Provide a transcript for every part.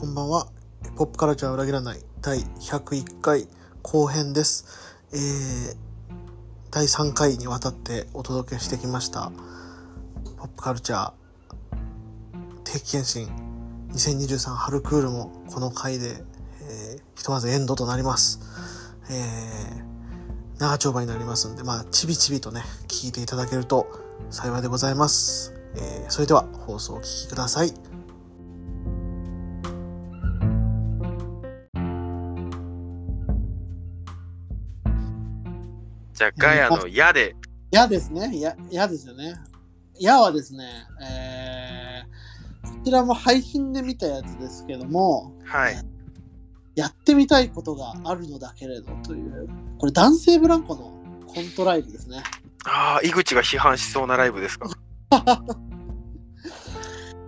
こんばんは。ポップカルチャー裏切らない第101回後編です。えー、第3回にわたってお届けしてきました。ポップカルチャー定期検診2023春クールもこの回で、えーひとまずエンドとなります。えー、長丁場になりますんで、まあ、ちびちびとね、聞いていただけると幸いでございます。えーそれでは放送をお聞きください。じゃあ、ガヤの矢で、嫌ですね。嫌嫌ですよね。嫌はですね、えー、こちらも配信で見たやつですけども、はい。やってみたいことがあるのだけれどという、これ男性ブランコのコントライブですね。ああ、井口が批判しそうなライブですか？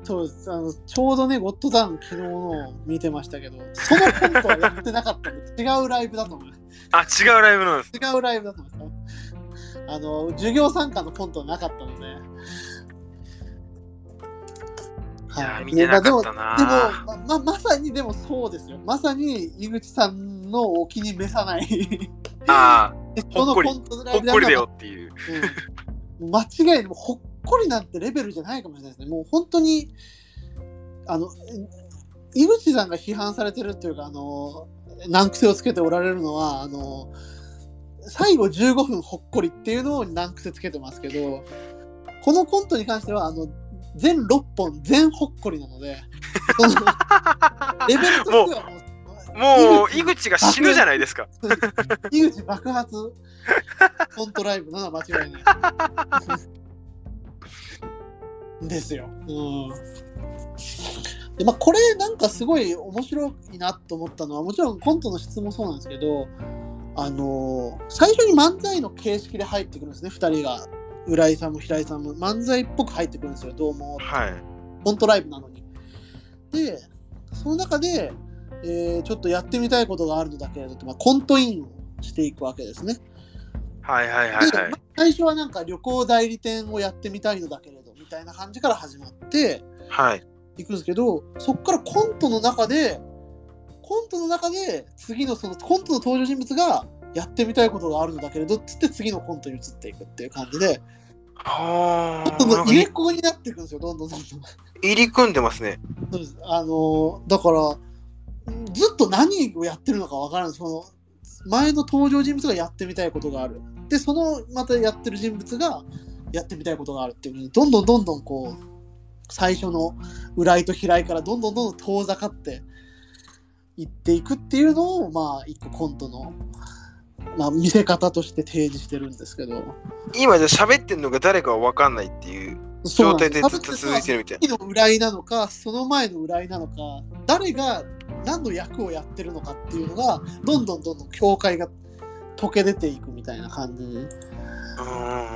そうですあのちょうどね、ゴッドタウン昨日のを見てましたけど、そのコントはやってなかったんで、違うライブだと思います。あ、違うライブなんです。違うライブだと思います。あの、授業参加のコントはなかったので。いやー見てなかったなでも、でもまままさにでもそうですよ。まさに井口さんのお気に召さない。あ このほっこりコントあ、ほっこりだよっていう。うん、間違いない、もうほっこりなんてレベルじゃないかもしれないですね。もう本当に、あの、井口さんが批判されてるっていうか、あの、難癖をつけておられるのは、あの、最後15分ほっこりっていうのを難癖つけてますけど、このコントに関しては、あの、全6本全ほっこりなので、そのレベルとしてはもう、もう、井口が死ぬじゃないですか。井口爆発コントライブなのは間違いない。ですよ。うん。でまあ、これなんかすごい面白いなと思ったのはもちろんコントの質もそうなんですけど、あのー最初に漫才の形式で入ってくるんですね2人が浦井さんも平井さんも漫才っぽく入ってくるんですよどうもはい。コントライブなのに。で、その中で、えーちょっとやってみたいことがあるのだけれどと、まあ、コントインをしていくわけですね。はいはいはいで、はいま。あ最初はなんか旅行代理店をやってみたいのだけれどみたいな感じから始まってはい。いくんですけど、そこからコントの中で、コントの中で次のそのコントの登場人物がやってみたいことがあるのだけれどっつって次のコントに移っていくっていう感じで、はどんどんあ。入れっ子になっていくんですよ、どんどんどんどん。入り組んでますね。そうですあのーだからずっと何をやってるのかわからないその前の登場人物がやってみたいことがあるでそのまたやってる人物がやってみたいことがあるっていうどんどんどんどんこう最初の浦井と平井からどんどんどんどん遠ざかっていっていくっていうのをまあ一個コントの、まあ、見せ方として提示してるんですけど今じゃ喋ってんのが誰かは分かんないっていう状態でずっと続いてるみたい次の浦井なのかその前の浦井なのか誰が何の役をやってるのかっていうのがどんどんどんどん境界が溶け出ていくみたいな感じな。う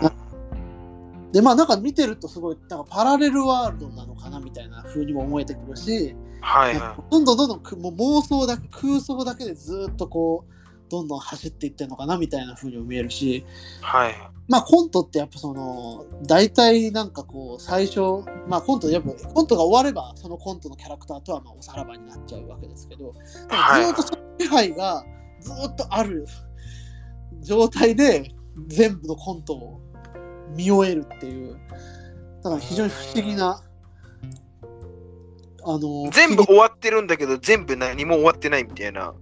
ーん。でまあなんか見てるとすごいなんかパラレルワールドなのかなみたいな風にも思えてくるし、はいはどんどんどんどんくもう妄想だ空想だけでずっとこうどんどん走っていってるのかなみたいな風にも見えるし。はい。まあコントってやっぱその大体なんかこう最初まあコントやっぱコントが終わればそのコントのキャラクターとはまあおさらばになっちゃうわけですけど、ずっとその気配がずっとある状態で全部のコントを見終えるっていうだから非常に不思議なあの全部終わってるんだけど、全部何も終わってないみたいな。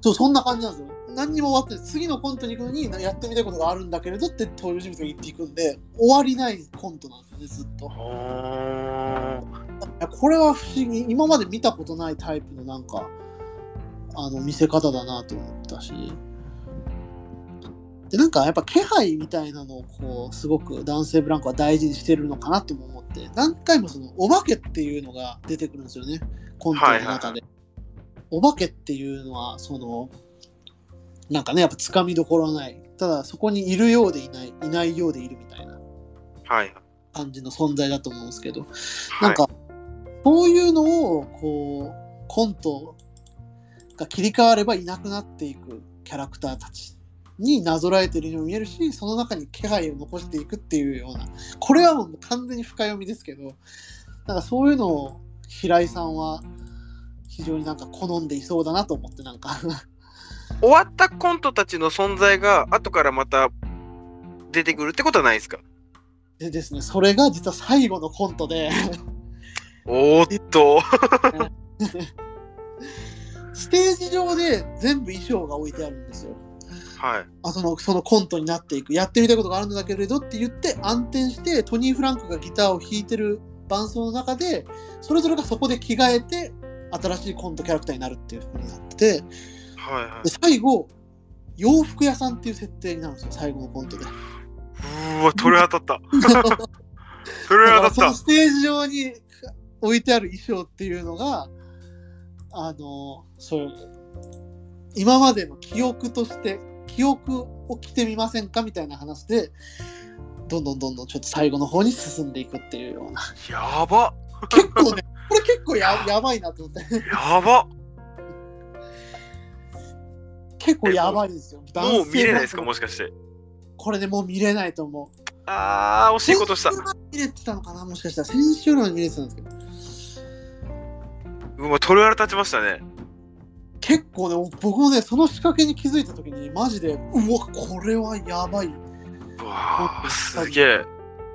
そうそんな感じなんですよ。何にも終わって次のコントに行くのにやってみたいことがあるんだけれどって登場人物が言っていくんで終わりないコントなんですよねずっと。これは不思議。今まで見たことないタイプのなんかあの見せ方だなと思ったし。でなんかやっぱ気配みたいなのをこうすごく男性ブランコは大事にしてるのかなとも思って何回もそのお化けっていうのが出てくるんですよね。コントの中で、お化けっていうのはそのなんかねやっぱつかみどころはない。ただそこにいるようでいないいないようでいるみたいな。はい。感じの存在だと思うんですけど。はい。なんか、そういうのを、こう、コントが切り替わればいなくなっていくキャラクターたちになぞらえてるように見えるし、その中に気配を残していくっていうような、これはもう完全に深読みですけど、なんかそういうのを平井さんは非常になんか好んでいそうだなと思ってなんか。終わったコントたちの存在が後からまた出てくるってことはないですか？でですねそれが実は最後のコントで。おーっと。ステージ上で全部衣装が置いてあるんですよはい。あそのそのコントになっていく。やってみたいことがあるんだけれどって言って暗転してトニー・フランクがギターを弾いてる伴奏の中でそれぞれがそこで着替えて新しいコントキャラクターになるっていう風になってはいはい。最後洋服屋さんっていう設定になるんですよ最後のコントで。うーわ鳥当たった。鳥当たった。そのステージ上に置いてある衣装っていうのがあのそう今までの記憶として記憶を着てみませんか？みたいな話でどんどんどんどんちょっと最後の方に進んでいくっていうような。やば。結構ねこれ結構やや。ばいなと思って。やば。結構やばいですよ。もう見れないですか？もしかして。これでもう見れないと思う。あー惜しいことした。先週の見れてたのかな？もしかしたら先週のは見れてたんですけど。うわ鳥肌立ちましたね結構ね僕もねその仕掛けに気づいた時にマジでうわこれはやばい。うわーすげえ。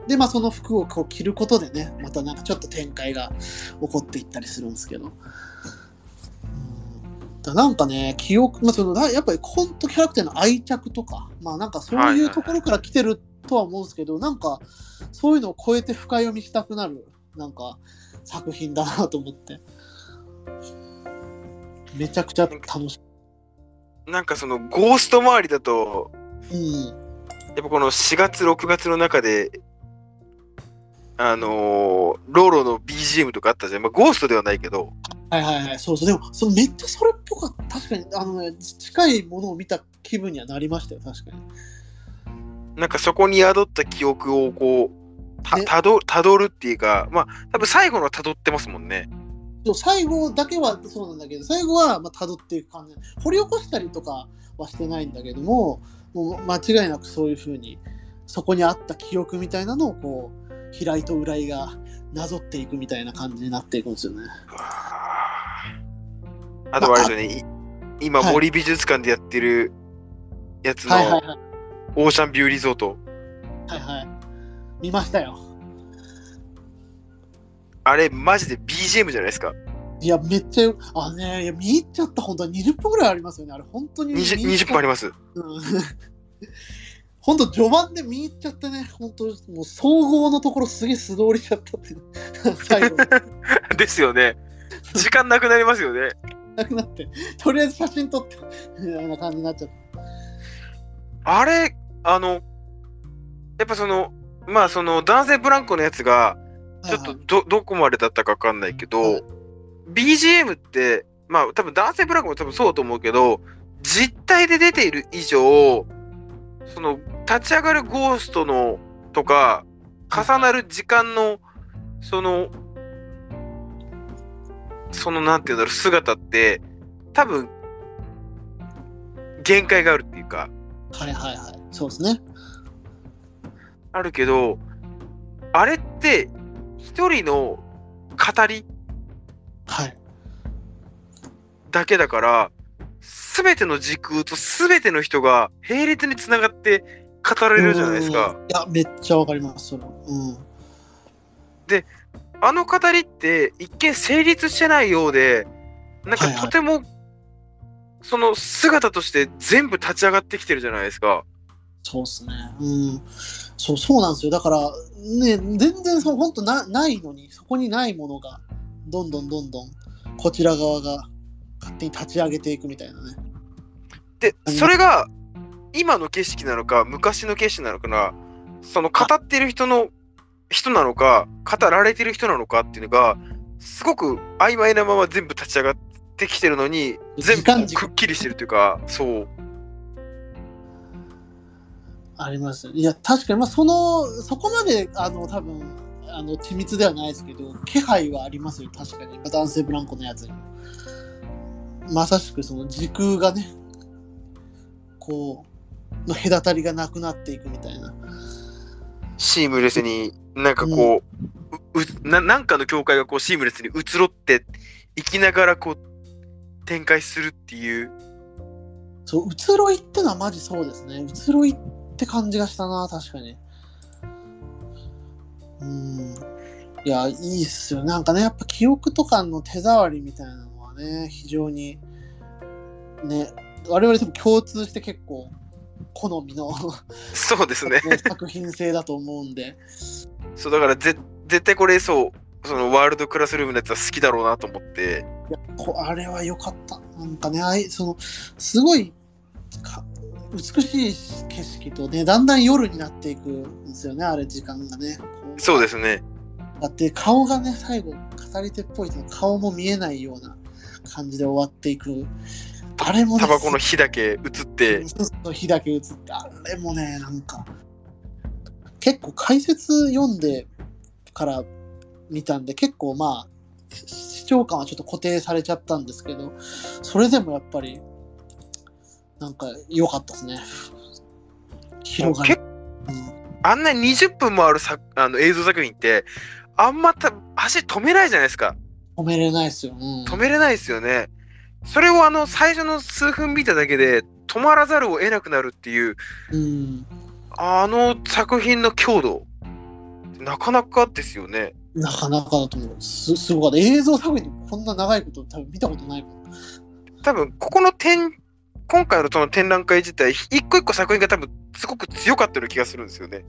でまあその服をこう着ることでねまたなんかちょっと展開が起こっていったりするんですけど。うん。だなんかね記憶、まあ、そのなやっぱりコントキャラクターの愛着とかまあなんかそういうところから来てるとは思うんですけど、なんかそういうのを超えて深読みしたくなるなんか作品だなと思ってめちゃくちゃ楽しなんかそのゴースト周りだとい。うん。やっぱこの4月6月の中であのーローロの BGM とかあったじゃん、まあ、ゴーストではないけど。はいはいはい、そうそう、でも、そのめっちゃそれっぽかった。確かに、あのね、近いものを見た気分にはなりましたよ、確かに。なんかそこに宿った記憶をこうたどたどるっていうかまあ多分最後のはたどってますもんね最後だけはそうなんだけど、最後はまあ辿っていく感じ。掘り起こしたりとかはしてないんだけども、もう間違いなくそういうふうに、そこにあった記憶みたいなのを、こう、平井と浦井がなぞっていくみたいな感じになっていくんですよね。あとはあれですよね、い今はい森美術館でやってるやつの。オーシャンビューリゾートはいはい。見ましたよ。あれマジで BGM じゃないですか。いや、めっちゃ、あのね、いや見入っちゃった、本当に20分ぐらいありますよね。あれ、本当に見入っ 20, ちゃ20分あります。うん。本当序盤で見入っちゃってね、本当もう総合のところすげえ素通りしちゃったって、最後。ですよね。時間なくなりますよね。なくなって、とりあえず写真撮って、みたいな感じになっちゃった。あれあのやっぱそのまあその男性ブランコのやつがちょっとど,、どこまでだったかわかんないけど、はい BGM ってまあ多分男性ブランコも多分そうだと思うけど実体で出ている以上その立ち上がるゴーストのとか重なる時間のそのそのなんていうんだろう姿って多分限界があるっていうかはいはいはい。そうですね。あるけどあれって一人の語りはい。だけだから全ての時空と全ての人が並列につながって語られるじゃないですか。うん。いや、めっちゃわかります、それ。うん。あの語りって一見成立してないようでなんかはいはいとてもその姿として全部立ち上がってきてるじゃないですか。そうっすね。うん。そう、そうなんですよ。だから、ね、全然そう、本当な、ないのに、そこにないものが、どんどんどんどん、こちら側が勝手に立ち上げていくみたいなね。でうんそれが今の景色なのか昔の景色なのかなその語ってる人の人なのか語られてる人なのかっていうのがすごく曖昧なまま全部立ち上がってきてるのに全部くっきりしてるというかそうあります。いや、確かに、まあ、その、そこまで、あの、多分、あの、緻密ではないですけど、気配はありますよ、確かに。まあ男性ブランコのやつにも。まさしく、その時空がね、こう、の隔たりがなくなっていくみたいな。シームレスになんかこう,う、うななんかの境界がこうシームレスに移ろって生きながらこう展開するっていうそう、移ろいってのはマジそうですね。移ろいって感じがしたな、確かに。うん。いや、いいっすよ。なんかね、やっぱ記憶とかの手触りみたいなのはね、非常に、ね、我々多分共通して結構、好みの、そうですねね作品性だと思うんで。そうだからぜ絶対これそうそのワールドクラスルームのやつは好きだろうなと思っていやこあれは良かった。なんかね、あいそのすごいか美しい景色とね、だんだん夜になっていくんですよね、あれ、時間がね。そうですねだって顔がね、最後、語り手っぽいと顔も見えないような感じで終わっていく。あれもね、タバコの火だけ映って火だけ映って、あれもね、なんか、結構解説読んでから見たんで、結構まあ、視聴感はちょっと固定されちゃったんですけど、それでもやっぱり、なんか良かったですね。広がり。結うんあんな20分もあるさあの映像作品ってあんまた足止めないじゃないですか止めれないですよ。うん、止めれないですよねそれをあの最初の数分見ただけで止まらざるを得なくなるっていううん。あの作品の強度なかなかですよねなかなかだと思う。すすごかった。映像作品でこんな長いこと多分見たことないもん。多分ここの展今回のその展覧会自体一個一個作品が多分すごく強かったような気がするんですよね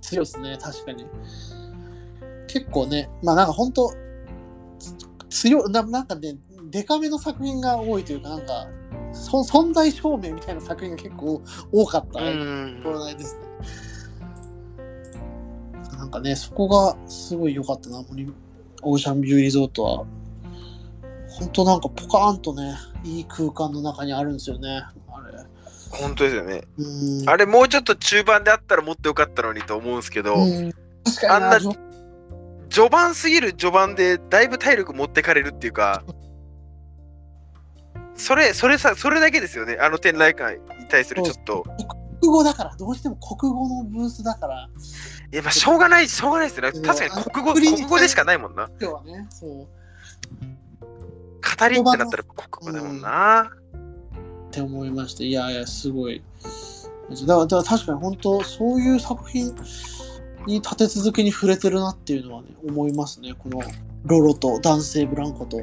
強いですね、確かに。結構ね、まあなんか本当強いな、なんかね、デカめの作品が多いというか、なんか、そ存在証明みたいな作品が結構多かったうんコロナですね。なんかね、そこがすごい良かったな、森オーシャンビューリゾートは。本当なんかポカーンとね、いい空間の中にあるんですよね、あれ。本当ですよね。うん。あれもうちょっと中盤であったらもっとよかったのにと思うんですけど、あんな序盤すぎる序盤でだいぶ体力持ってかれるっていうかそれそれさそれだけですよね。あの展覧会に対するちょっと。国語だから、どうしても国語のブースだから、いやまあしょうがないしょうがないですよね。確かに国語国語でしかないもんな。今日はね、そう。語りってなったら国語だもんな、って思いました。いやいや、すごい。だからだから確かに本当、そういう作品に立て続けに触れてるなっていうのはね、思いますね。このロロと男性ブランコと、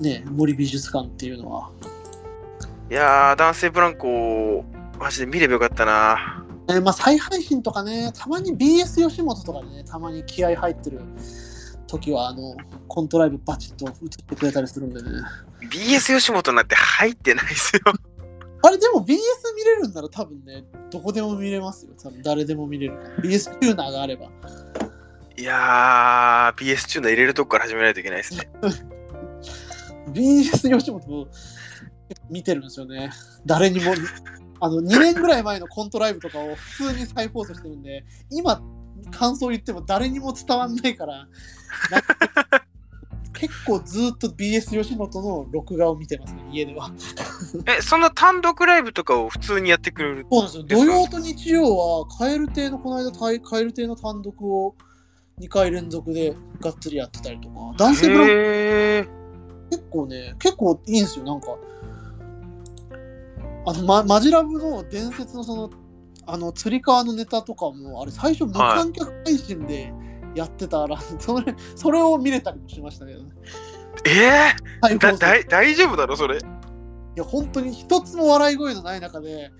ね、森美術館っていうのは。いやー男性ブランコマジで見ればよかったなえまあ、再配信とかね、たまに BS 吉本とかでね、たまに気合入ってる時は、あの、コントライブバチッと映ってくれたりするんでね。BS 吉本なんて入ってないですよあれでも BS 見れるんなら多分ね、どこでも見れますよ。多分誰でも見れる。BS チューナーがあれば。いやー BS チューナー入れるとこから始めないといけないですね BS 吉本も見てるんですよね。誰にも。あの、2年ぐらい前のコントライブとかを普通に再放送してるんで、今、感想言っても誰にも伝わんないから、結構ずっと BS 吉本の録画を見てますね、家では。えその単独ライブとかを普通にやってくれるそうなんですよ。土曜と日曜は、カエル亭のこの間、タイカエル亭の単独を2回連続でがっつりやってたりとか、男性ブランコへー結構ね、結構いいんですよ、なんか。あの、ま、マジラブの伝説のその、あの、つり革のネタとかも、あれ、最初無観客配信でやってたら、それ、それを見れたりもしましたけどね。えー、だだい大丈夫だろそれいや、本当に一つも笑い声のない中で、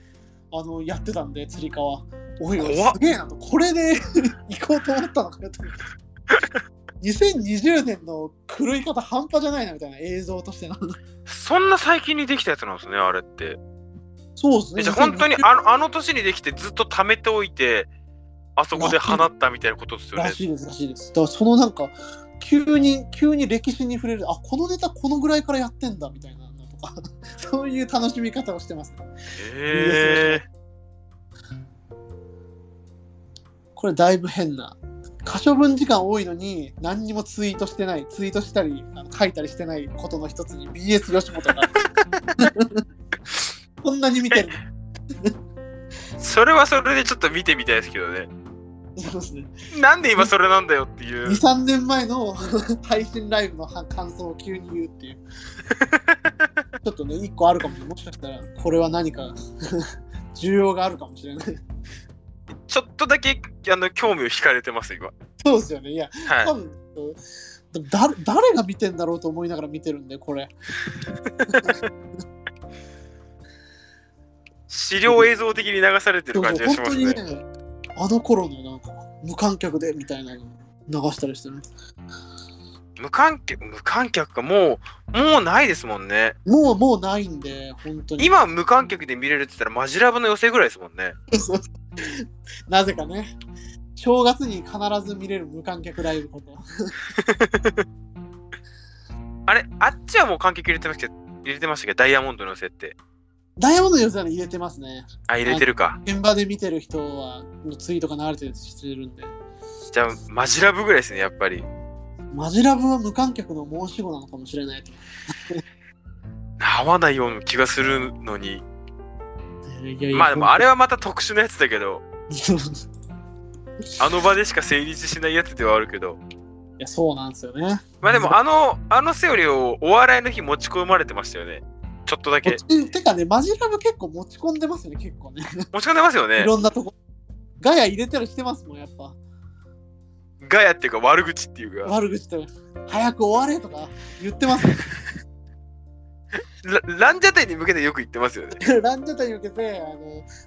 あの、やってたんで、つり革。おいおい、すげえなと。これで 行こうと思ったのかよと思って。2020年の狂い方半端じゃないなみたいな映像としての。そんな最近にできたやつなんですねあれってそうですね。えじゃあ本当にあのあの年にできてずっと貯めておいてあそこで放ったみたいなことですよねらしいです、らしいです。だからそのなんか、急に、急に歴史に触れる、あ、このネタこのぐらいからやってんだみたいなのとか、そういう楽しみ方をしてますね。へえこれだいぶ変な。可処分時間多いのに何にもツイートしてない、ツイートしたりあの書いたりしてないことの一つに BS 吉本が こんなに見てる。それはそれでちょっと見てみたいですけどねそうですね。なんで今それなんだよってい2、う。3年前の配信ライブの感想を急に言うっていう。ちょっとね、1個あるかもしれない。もしかしたら、これは何か 需要があるかもしれない。ちょっとだけあの興味を惹かれてます、今。そうですよね。いや、はい多。分だ誰が見てんだろうと思いながら見てるんで、これ。資料映像的に流されてる感じがしますね。本当にね、あの頃のなんか無観客でみたいなの流したりしてね。無観客、無観客か、もう、もうないですもんね。もうもうないんで、本当に。今無観客で見れるって言ったらマジラブの寄せぐらいですもんね。なぜかね、正月に必ず見れる無観客ライブとか。あれ、あっちはもう観客入れてましたけど、入れてましたけど、ダイヤモンドの寄せって。ダイヤモンドの寄せは入れてますね。あ、入れてるか。現場で見てる人はのツイートが流れてるしてるんで。じゃあ、マジラブぐらいですね、やっぱり。マジラブは無観客の申し子なのかもしれないと。合わないような気がするのに。いやいやまあでも、あれはまた特殊なやつだけど、あの場でしか成立しないやつではあるけど。や、そうなんですよね。まあでも、あの、あのセオリーをお笑いの日持ち込まれてましたよね。ちょっとだけ。てかね、マジラブ結構持ち込んでますよね、結構ね。持ち込んでますよいね。ろんなとこ。ガヤ入れたりしてますもん、やっぱ。ガヤっていうか悪口っていうか。悪口と、早く終われとか言ってますもん。ラランジャタイに向けてよく言ってますよね。ランジャタイに向けて、あ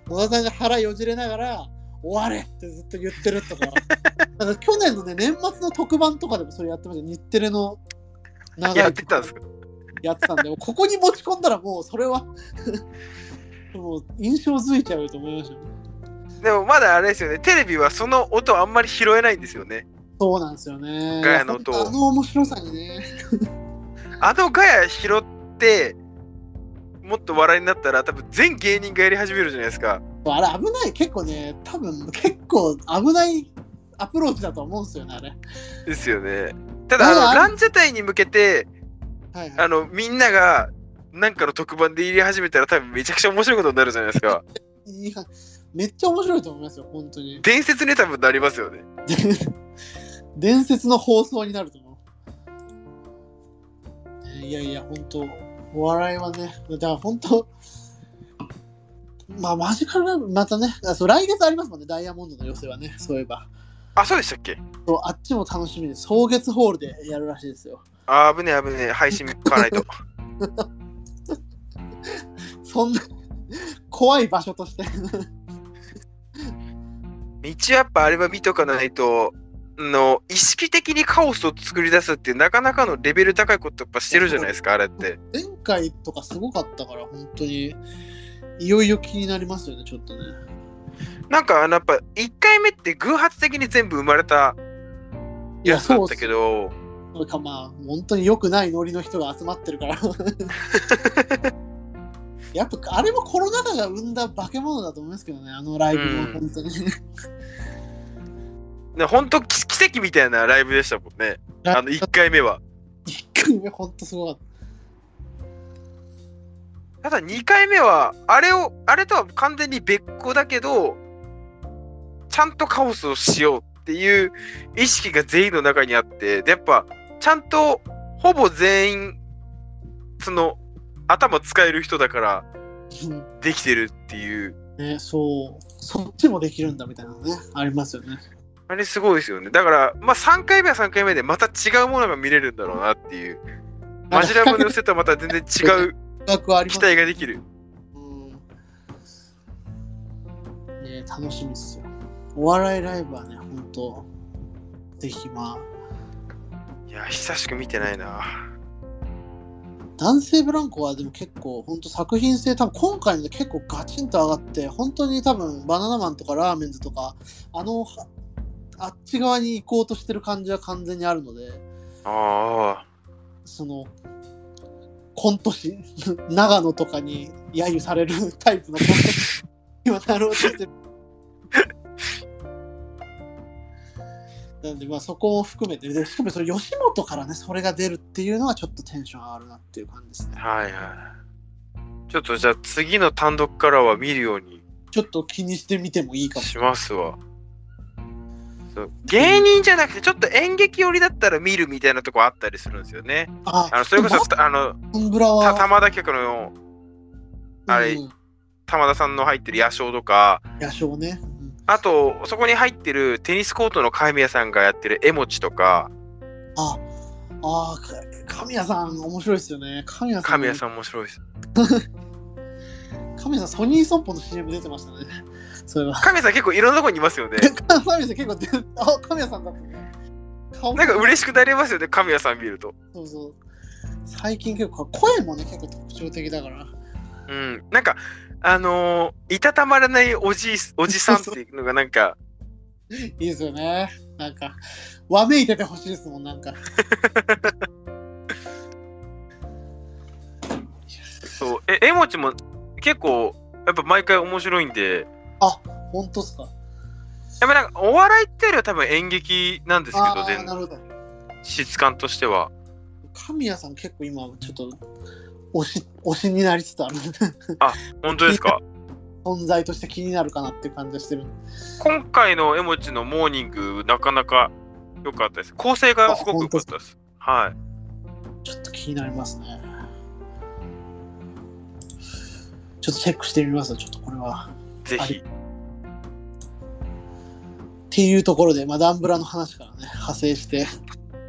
の、野田さんが腹よじれながら、終われってずっと言ってるとか。か去年のね、年末の特番とかでもそれやってました。日テレの長いやってたんですか？やってたんで、ここに持ち込んだらもうそれは もう印象づいちゃうと思いましたよ。でもまだあれですよね。テレビはその音あんまり拾えないんですよね。そうなんですよね。ガヤの音をあの面白さにね。あのガヤ拾って、もっと笑いになったら多分全芸人がやり始めるじゃないですか。あれ危ない、結構ね、多分結構危ないアプローチだと思うんですよね、あれ。ですよね。ただあのランジャタイに向けてはいはい。あのみんながなんかの特番で入れ始めたら多分めちゃくちゃ面白いことになるじゃないですか。いやめっちゃ面白いと思いますよ、本当に。伝説に多分なりますよね。伝説の放送になると思う。ねいやいや、本当お笑いはね、だから本当まあ、マジカルライブ、またね、あそう来月ありますもんね、ダイヤモンドの寄せはね、そういえば。あ、そうでしたっけ？そうあっちも楽しみです。草月ホールでやるらしいですよ。あー危ねえ危ねえ配信買わないと。そんな怖い場所として。一応やっぱあれは見とかないと、あの意識的にカオスを作り出すってなかなかのレベル高いことやっぱしてるじゃないですか、あれって。前回とかすごかったから、本当に、いよいよ気になりますよね、ちょっとね。なんかあのやっぱ1回目って偶発的に全部生まれたいや、やつだったけど、それかまあ、本当に良くないノリの人が集まってるから。やっぱあれもコロナ禍が生んだ化け物だと思いますけどね、あのライブもうん本当に。ね、ほんと奇奇跡みたいなライブでしたもんね。あの1回目は。一回目本当すごかった。ただ2回目は、あれを、あれとは完全に別個だけど、ちゃんとカオスをしようっていう意識が全員の中にあって、で、やっぱ、ちゃんと、ほぼ全員、その、頭使える人だからできてるっていう、ね、そう、そっちもできるんだみたいなのね、ありますよね。あれすごいですよね。だから、まあ3回目は3回目でまた違うものが見れるんだろうなっていう。マジラブの寄せとはまた全然違う期待ができる。うん。ね、楽しみっすよ。お笑いライブはね、本当ぜひまあ、いや、久しく見てないな。男性ブランコはでも結構本当作品性多分今回ので結構ガチンと上がって本当に多分バナナマンとかラーメンズとかあのはあっち側に行こうとしてる感じは完全にあるのでああ。そのコント師 長野とかに揶揄されるタイプのコント師にはなろうとしてる なんでまあそこも含めてでしかもそれ吉本からねそれが出るっていうのはちょっとテンション上がるなっていう感じですねはいはい。ちょっとじゃあ次の単独からは見るようにちょっと気にしてみてもいいかもしますわ。そう芸人じゃなくてちょっと演劇寄りだったら見るみたいなとこあったりするんですよね。ああのそれこそあの玉田局のあれうん玉田さんの入ってる野唱とか野鳥ね。うんあとそこに入ってるテニスコートの神谷さんがやってる絵持ちとかあ、あ神谷さん面白いですよね。神谷さん。神谷さん面白いです。神谷さん、ソニー損保の CM 出てましたね。そういえば。神谷さん結構いろんなとこにいますよね。神谷さん結構あ、神谷さんだなんか嬉しくなりますよね神谷さん見ると。そうそう。最近結構声もね、結構特徴的だから。うん、なんかあのーいたたまらないおじいおじさんっていうのがなんかいいですよね。なんか、わめいててほしいですもん、なんか。そうえ絵持ちも結構やっぱ毎回面白いんで本当っすか。やっぱなんかお笑いっていうよりは多分演劇なんですけど全なるほど。質感としては神谷さん結構今、ちょっと、推し、推しになりつつある。本当ですか？存在として気になるかなっていう感じがしてる。今回の絵持ちのモーニングなかなか良かったです構成がすごく良かったですはいちょっと気になりますね。ちょっとチェックしてみますちょっとこれは。はぜひっていうところで、まあ、ダンブラの話からね、派生して、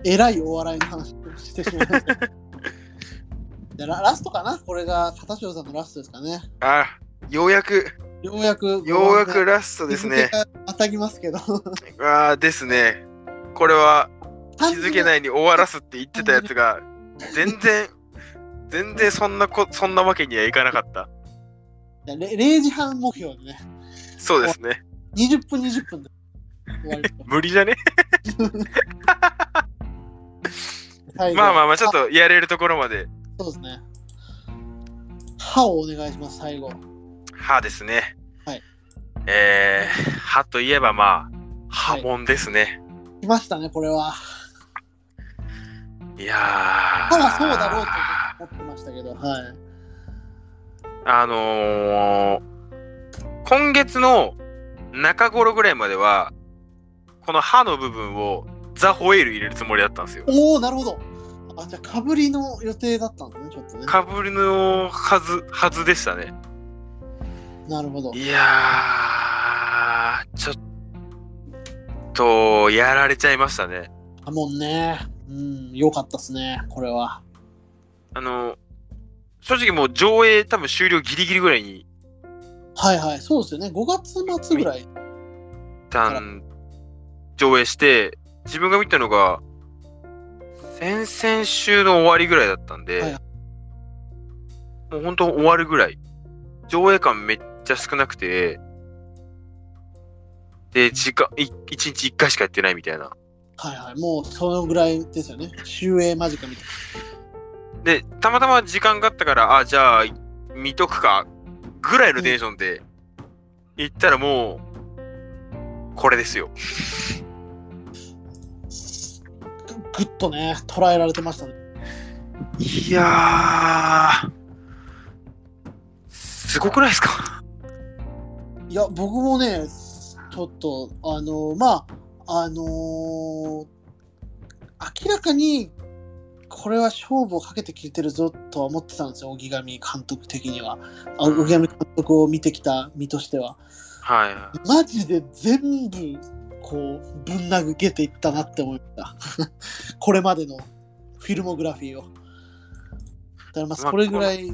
えらいお笑いの話をしてしまいました。でララストかな？これが片潮さんのラストですかね。あようやく。ようやく、ようやくラストですね。またぎますけど。ああですね。これは気づけい。ないに終わらすって言ってたやつが全然全然そんなこそんなわけにはいかなかった。レ0時半目標でね、そうですね。20分20分で。終わりと無理じゃね？まあまあまあちょっとやれるところまでそうですね。歯をお願いします、最後。歯ですねはいえー、歯といえばまあ歯もんですね、来ましたね、これは。い、やー歯はそうだろうと思ってましたけど、はい。あのー、今月の中頃ぐらいまではこの歯の部分をザ・ホエール入れるつもりだったんですよおおなるほど。あ、じゃあ、かぶりの予定だったんだね、ちょっとね。かぶりのはずはずでしたねなるほど。いやーちょっとやられちゃいましたねあ、もんね。うん、よかったっすね、これは。あの正直もう上映多分終了ギリギリぐらいにはいはい、そうですよね。5月末ぐらい。一旦上映して自分が見たのが先々週の終わりぐらいだったんで、はい。もう本当終わるぐらい。上映感めっちゃ少なくてで時間い1日1回しかやってないみたいな。はいはい、もうそのぐらいですよね。終映間近みたいでたまたま時間があったからあじゃあ見とくかぐらいのテンションで行ったらもうこれですよ。な。ぐぐっとね、捉えられてましたね。いやー、すごくないですか？いや、僕もね、ちょっと、あのまあ、あのー明らかに、これは勝負をかけてきてるぞとは思ってたんですよ、荻上監督的には。あ荻上監督を見てきた身としては。はいはい。マジで全部、こう、ぶん投げていったなって思った。これまでのフィルモグラフィーを。だからまあ、れぐらい、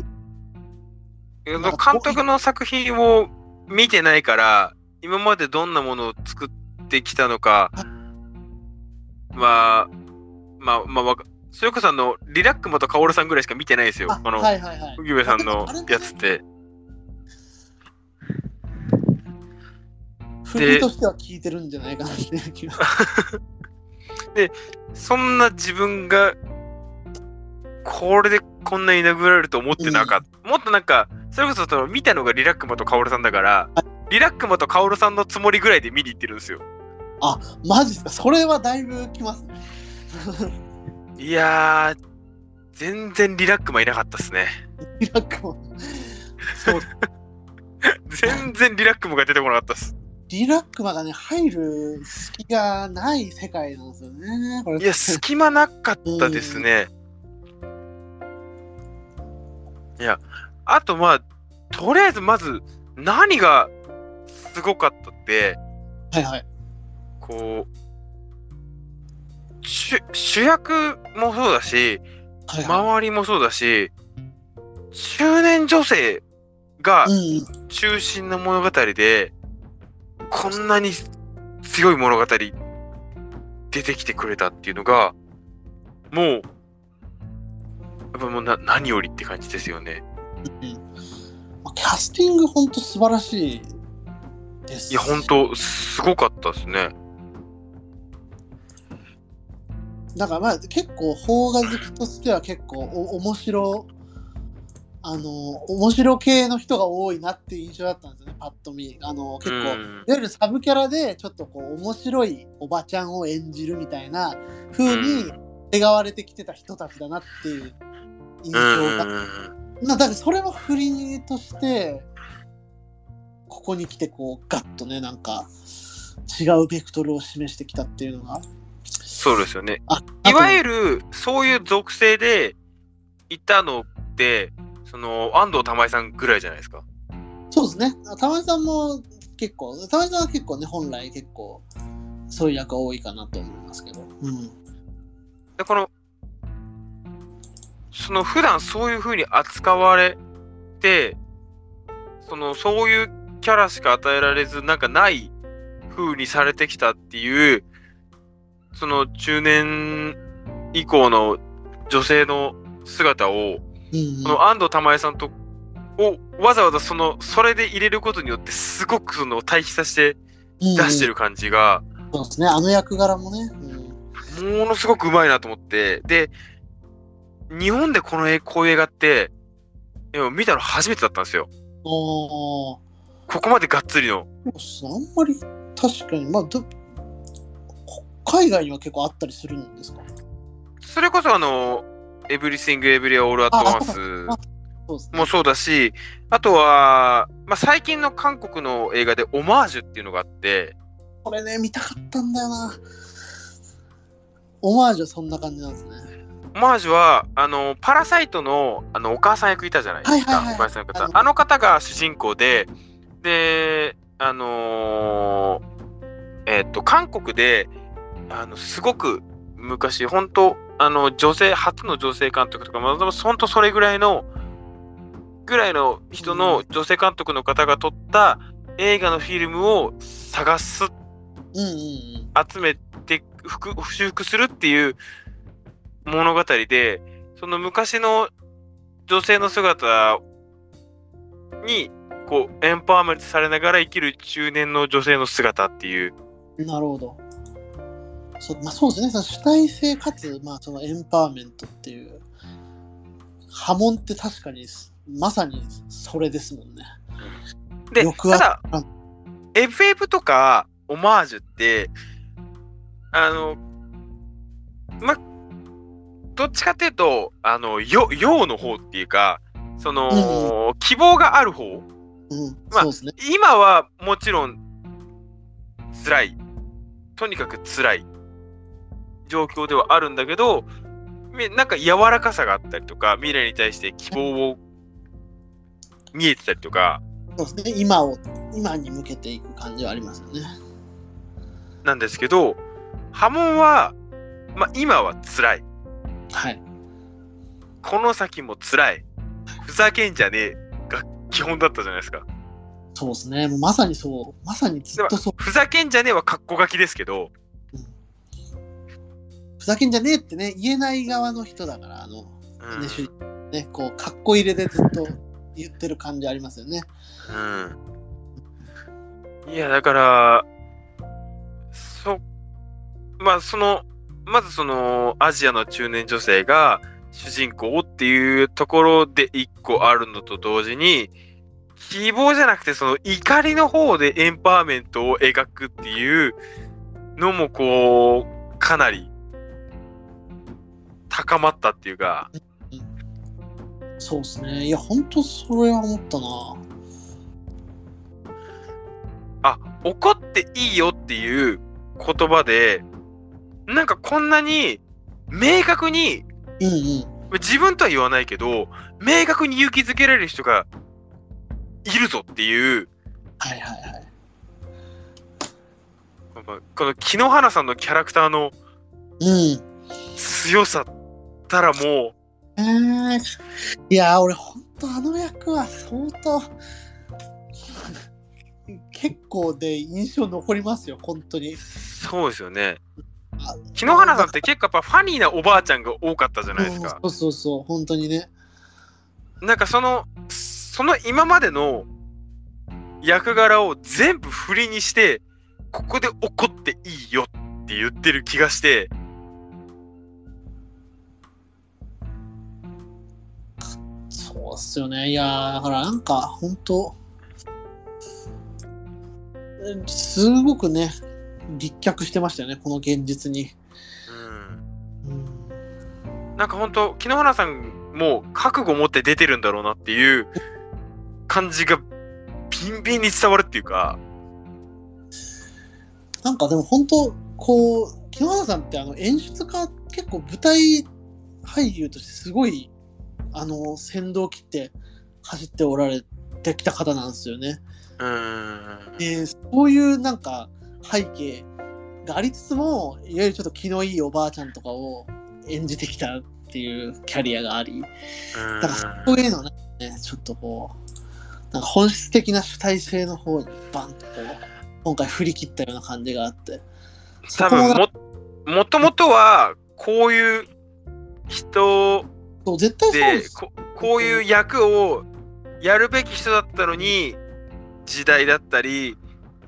監督の作品を見てないから、今までどんなものを作ってきたのか、まあ、まあ、まあそれこそあの、リラックマとカオルさんぐらいしか見てないですよ。あこの、はいはいはい。荻上さんのやつって。振りとしては聞いてるんじゃないかなっていう気が。そんな自分が、これでこんなに殴られると思ってなかった。もっとなんか、それこそその見たのがリラックマとカオルさんだから、リラックマとカオルさんのつもりぐらいで見に行ってるんですよ。マジですか？それはだいぶきますね。いやー、全然リラックマいなかったっすね。リラックマ。そう。全然リラックマが出てこなかったっす。リラックマがね、入る隙がない世界なんですよね。これいや、隙間なかったですね。いや、あとまあ、とりあえずまず何がすごかったって、はいはい。こう、主主役もそうだし、はいは周りもそうだし、中年女性がい。うん。中心の物語で、こんなに強い物語出てきてくれたっていうのが、もう、やっぱもうな何よりって感じですよね。キャスティング本当素晴らしいです。いや、本当すごかったですね。だからまあ結構邦画好きとしては結構お面白あの面白系の人が多いなっていう印象だったんですよねパッと見。あの結構、うん。いわゆるサブキャラでちょっとこう面白いおばちゃんを演じるみたいな風に描われてきてた人たちだなっていう印象が、うん。まあだからそれも振りとしてここに来てこうガッとねなんか違うベクトルを示してきたっていうのが。そうですよね。あいわゆるる、そういう属性でいたのって、その、安藤玉恵さんぐらいじゃないですか。そうですね。玉井さんも結構玉井さんは結構ね本来結構そういう役が多いかなと思いますけど。うん。で、この、その普段そういう風に扱われて、そのそういうキャラしか与えられず、なんかない風にされてきたっていう、その中年以降の女性の姿を、うんこの安藤玉恵さんと、をわざわざその、それで入れることによって、すごくその対比させてうん出してる感じが、そうですね。あの役柄もね、うん。ものすごくうまいなと思って、で、日本でこの絵、こういう映画って、いや見たの初めてだったんですよ。ここまでがっつりの。あんまり確かに。まあど海外には結構あったりするんですか？それこそあの、エブリシング・エブリア・オール・アット・ワンスもそうだし、あとは、まあ、最近の韓国の映画でオマージュっていうのがあって、これね見たかったんだよな。オマージュはそんな感じなんですね。オマージュは、あの、パラサイトの、あの、お母さん役いたじゃないですか。はいはいはい。お母さんの方あのあの方が主人公で、で、あのーえっと、韓国で、あの、すごく昔、本当あの、女性、初の女性監督とか、まあ、本当それぐらいの、ぐらいの人の女性監督の方が撮った映画のフィルムを探す、集めて、復修復するっていう物語で、その昔の女性の姿に、こう、エンパワーメントされながら生きる中年の女性の姿っていう。なるほど。そまあ、そうですね、その主体性かつ、まあ、そのエンパワーメントっていう。波紋って確かにまさにそれですもんね。で、抑ただ圧、FF とかオマージュって、あの、ま、どっちかっていうと、あの、よ、陽の方っていうか、その、希望がある方うん、まあ。今はもちろん辛い。とにかく辛い状況ではあるんだけどみなんか柔らかさがあったりとか未来に対して希望を見えてたりとかそうですね。今を、今に向けていく感じはありますよね。なんですけど波紋は、まあ、今は辛いはい。この先も辛いふざけんじゃねえが基本だったじゃないですかそうですね。もうまさにそう。まさにずっとそう。ふざけんじゃねえは格好書きですけどふざけんじゃねえってね、言えない側の人だから、あの、うんね、主ね、こう、かっこ入れでずっと言ってる感じありますよね。うん。いや、だから、そ、まあ、その、まずその、アジアの中年女性が主人公っていうところで一個あるのと同時に、希望じゃなくて、その怒りの方でエンパワーメントを描くっていうのも、こう、かなり高まったっていうか、そうですね。いや、本当それは思ったな。あ、怒っっていいよっていう言葉で、なんかこんなに明確に、うんうん。自分とは言わないけど、明確に勇気づけられる人がいるぞっていう、はいはいはい。この木野花さんのキャラクターのうん。強さったらもえー、いやー、俺、ほんとあの役は相当、結構で印象残りますよ、本当に。う、そうですよねあ。木野花さんって結構やっぱファニーなおばあちゃんが多かったじゃないですか。そうそうそう、本当にね。なんかその、その今までの役柄を全部振りにして、ここで怒っていいよって言ってる気がして、っすよね。いやー、だからなんか、本当うんすごくね、立脚してましたよね、この現実に。うん、うん、なんか本当木野花さんも覚悟を持って出てるんだろうなっていう感じがビンビンに伝わるっていうか、なんかでも本当、こう、木野原さんってあの演出家、結構舞台俳優としてすごい、あの、先導を切って走っておられてきた方なんですよね。うーん、で、そういうなんか背景がありつつも、いわゆるちょっと気のいいおばあちゃんとかを演じてきたっていうキャリアがあり、だからそういうのね、ちょっとこう、なんか本質的な主体性の方にバンとこう、今回振り切ったような感じがあって。多分ももともとはこういう人そう絶対そうでですここういう役をやるべき人だったのに時代だったり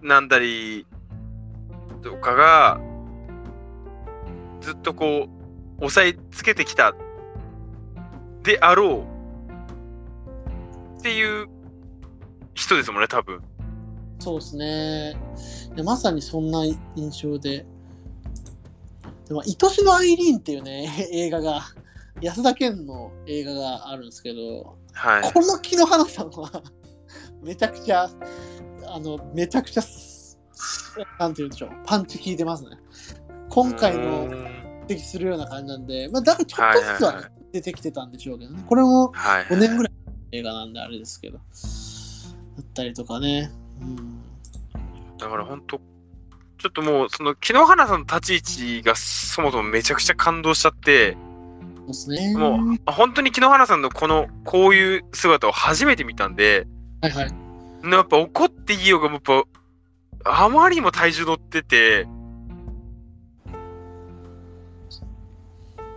なんだりとかがずっとこう押さえつけてきたであろうっていう人ですもんね多分。そうですね。いやまさにそんな印象で。でも、愛しのアイリーンっていうね、映画が、安田健の映画があるんですけど、はい。この木の花さんは、めちゃくちゃ、あの、めちゃくちゃ、なんて言うんでしょう、パンチ効いてますね。今回うのーん指摘するような感じなんで、まあ、だからちょっとずつは出てきてたんでしょうけどね。これもはい。5年ぐらいの映画なんであれですけど。だったりとかね。うん。だから本当ちょっともうその木野花さんの立ち位置がそもそもめちゃくちゃ感動しちゃってですね。もうあ本当に木野花さんのこのこういう姿を初めて見たんではいはい。やっぱ怒っていいよがやっぱあまりにも体重乗ってて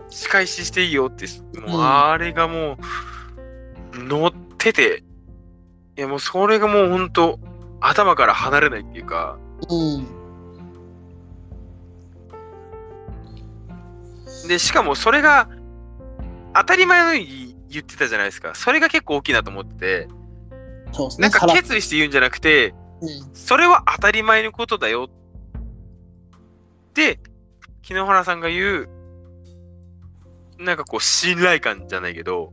仕返ししていいよってもううんあれがもう乗ってていやもうそれがもう本当頭から離れないっていうかうん。で、しかもそれが当たり前のように言ってたじゃないですか。それが結構大きいなと思ってて、そうですね。なんか決意して言うんじゃなくて、うん。それは当たり前のことだよ。で、木野原さんが言う、なんかこう信頼感じゃないけど、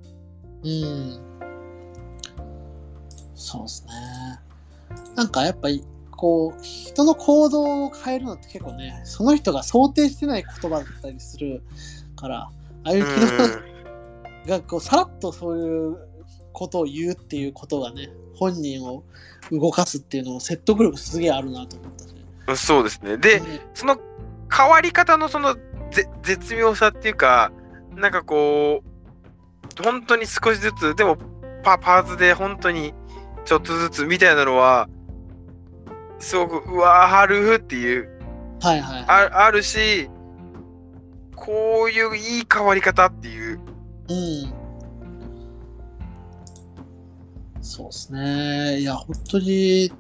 うん。そうですね。なんかやっぱり、こう、人の行動を変えるのって結構ね、その人が想定してない言葉だったりするから、ああいうう木のんがこうさらっとそういうことを言うっていうことがね、本人を動かすっていうのも説得力すげえあるなと思ったし。そうですね。で、うんその変わり方のそのぜ絶妙さっていうか、なんかこう、本当に少しずつ、でもパパーツで本当にちょっとずつみたいなのは、すごく、うわー、春風っていう、はいはい。ああるし、こういういい変わり方っていう、うん。そうですね。いや、本当に、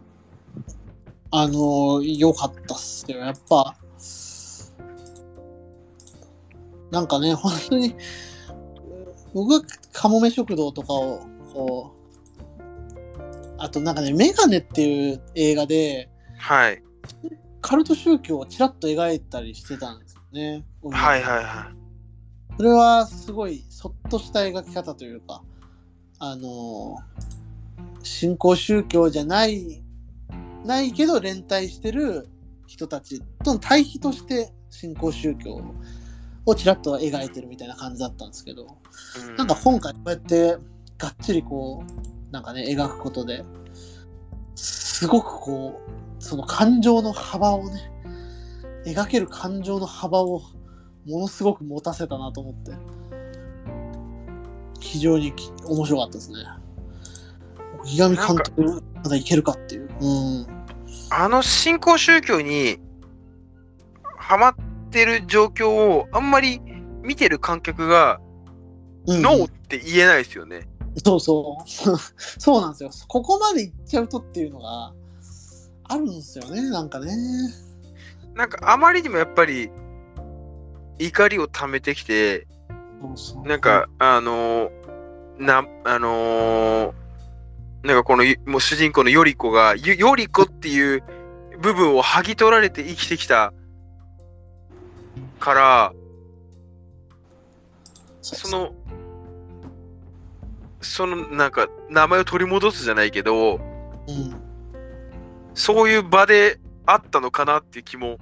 あの、良かったっすよ。やっぱ、なんかね、本当に、僕はカモメ食堂とかを、こう、あとなんかね、メガネっていう映画で、はい。カルト宗教をちらっと描いたりしてたんですよね。はいはいはい。それはすごいそっとした描き方というか、あの、新興宗教じゃないないけど連帯してる人たちとの対比として新興宗教をちらっと描いてるみたいな感じだったんですけど、うん。なんか今回こうやってがっちりこう、なんかね、描くことで、すごくこう、その感情の幅をね、描ける感情の幅をものすごく持たせたなと思って、非常にき面白かったですね。池上監督、まだいけるかっていう。うん。あの新興宗教にハマってる状況をあんまり見てる観客がうんノーって言えないですよね。そうそう。そうなんですよ。ここまでいっちゃうとっていうのがあるんですよね、なんかね。なんかあまりにもやっぱり怒りを溜めてきて、なんか、あのーな、あのーなんかこのもう主人公のヨリコが、ヨヨリコっていう部分を剥ぎ取られて生きてきたから、そその、そのなんか名前を取り戻すじゃないけど、うん。そういう場であったのかなっていう気も。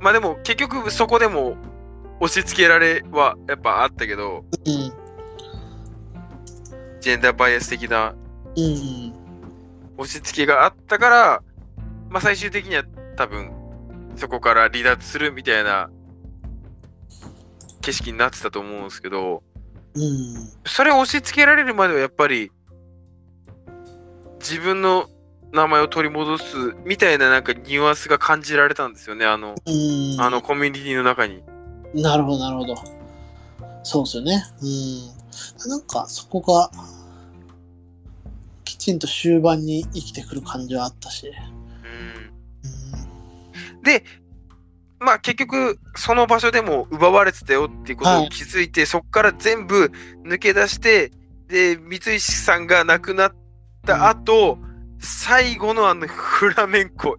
まあでも結局そこでも押し付けられはやっぱあったけど、うん。ジェンダーバイアス的な。押し付けがあったから、まあ最終的には多分そこから離脱するみたいな景色になってたと思うんですけど、うん。それを押し付けられるまではやっぱり自分の名前を取り戻すみたいななんかニュアンスが感じられたんですよね、あの、うん。あのコミュニティの中に。なるほど、なるほど。そうですよね。うん。なんか、そこが、きちんと終盤に生きてくる感じはあったし。うんうん。で、まあ結局その場所でも奪われてたよっていうことはいを気づいて、そこから全部抜け出して、で、三石さんが亡くなった後、最後のあのフラメンコ、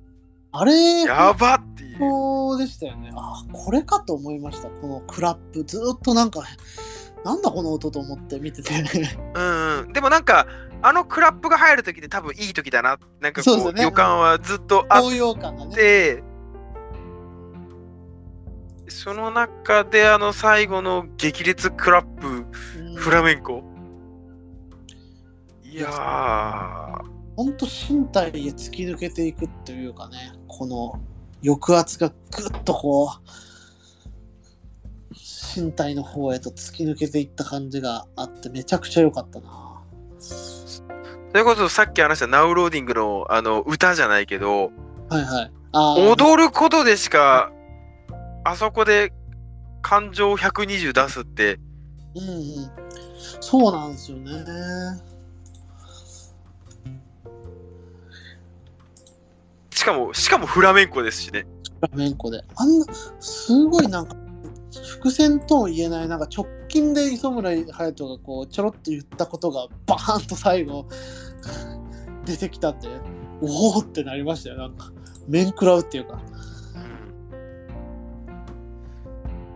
あれ、やばっていう。でしたよね。あ、これかと思いました。このクラップ。ずーっとなんか、なんだこの音と思って見てて。うんうん、でもなんかあのクラップが入る時って多分いい時だななんかこうね予感はずっとあっ高揚感がね。て、その中であの最後の激烈クラップうんフラメンコ、いやーほんと身体へ突き抜けていくっていうかね、この抑圧がぐっとこう、身体の方へと突き抜けていった感じがあって、めちゃくちゃ良かったな。それこそさっき話したナウローディングのあの歌じゃないけどはいはい。あー踊ることでしかあそこで感情120出すってうんうん。そうなんですよね。しかもしかもフラメンコですしねフラメンコで。あんな、すごいなんか、伏線とも言えない、なんか直近で磯村勇斗がこう、ちょろっと言ったことが、バーンと最後、出てきたんで、おおってなりましたよ。なんか、面食らうっていうか。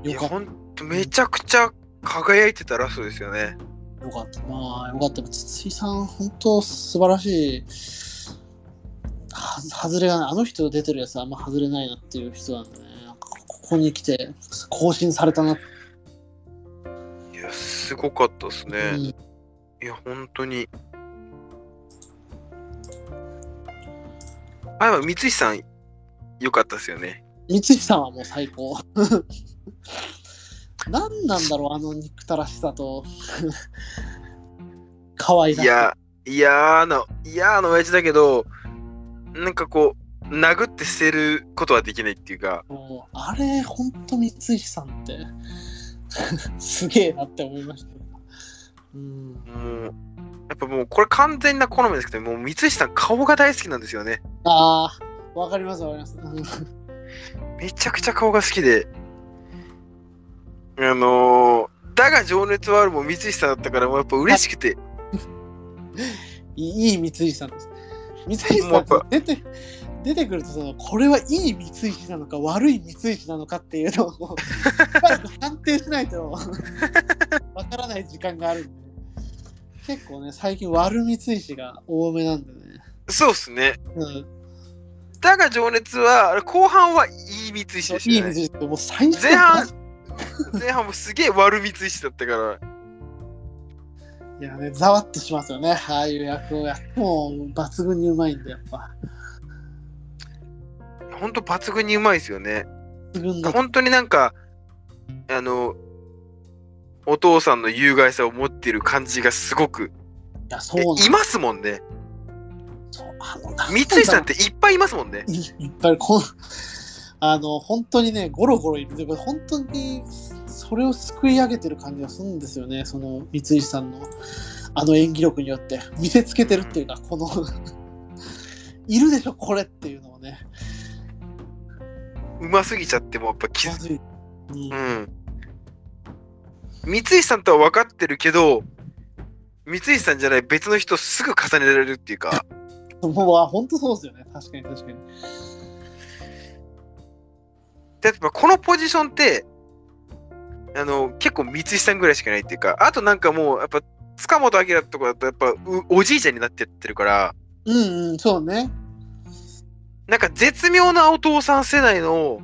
いや。ほんと、めちゃくちゃ輝いてたラストですよね。よかった。まあ、よかった。筒井さん、本当素晴らしい。は外れがない。あの人出てるやつあんま外れないなっていう人なんでね。ここに来て、更新されたな。いや、すごかったですね。うんいや、本当に。あ、でも、三石さん、よかったですよね。三井さんはもう最高。何なんだろう、あの憎たらしさと。可愛いいや、嫌な、嫌な親父だけど、なんかこう、殴って捨てることはできないっていうか、もうあれ、ほんと三井さんって、すげえなって思いました。うん。もう、やっぱもう、これ完全な好みですけど、もう三石さん、顔が大好きなんですよね。ああ、わかりますわかります。うんめちゃくちゃ顔が好きで、あのー、だが情熱はあるも三石さんだったから、もうやっぱ嬉しくて、いいいい三井さんです。三井さん出て出てくるとそのこれはいい三井なのか悪い三井なのかっていうのを 判定しないと わからない時間があるんで結構ね最近悪三井が多めなんでね、そうっすね。うん、だが情熱は、後半はいい三石でしたね。いい水ですもう最初前半、前半もすげえ悪三石だったから。いやね、ざわっとしますよね。ああいう役をやっても抜群にうまいんで、やっぱ。ほんと抜群にうまいですよね。抜群だ本当になんか、あの、お父さんの有害さを持っている感じがすごく、いや、そういますもんね。そうあの三井さんっていっぱいいますもんね。いいっぱいこんあの本当にねゴロゴロいるで本当にそれをすくい上げてる感じがするんですよね。その三石さんのあの演技力によって。見せつけてるっていうかこの いるでしょこれっていうのをね。うますぎちゃってもやっぱ気づまずい、うん。うん。三井さんとは分かってるけど、三井さんじゃない別の人すぐ重ねられるっていうか、もうあ本当そうですよね。確かに確かに。でやっぱこのポジションって、あの、結構三井さんぐらいしかないっていうか、あとなんかもう、やっぱ、塚本明とかだとやっぱうおじいちゃんになってってるから、うんうんそうね。なんか絶妙なお父さん世代の、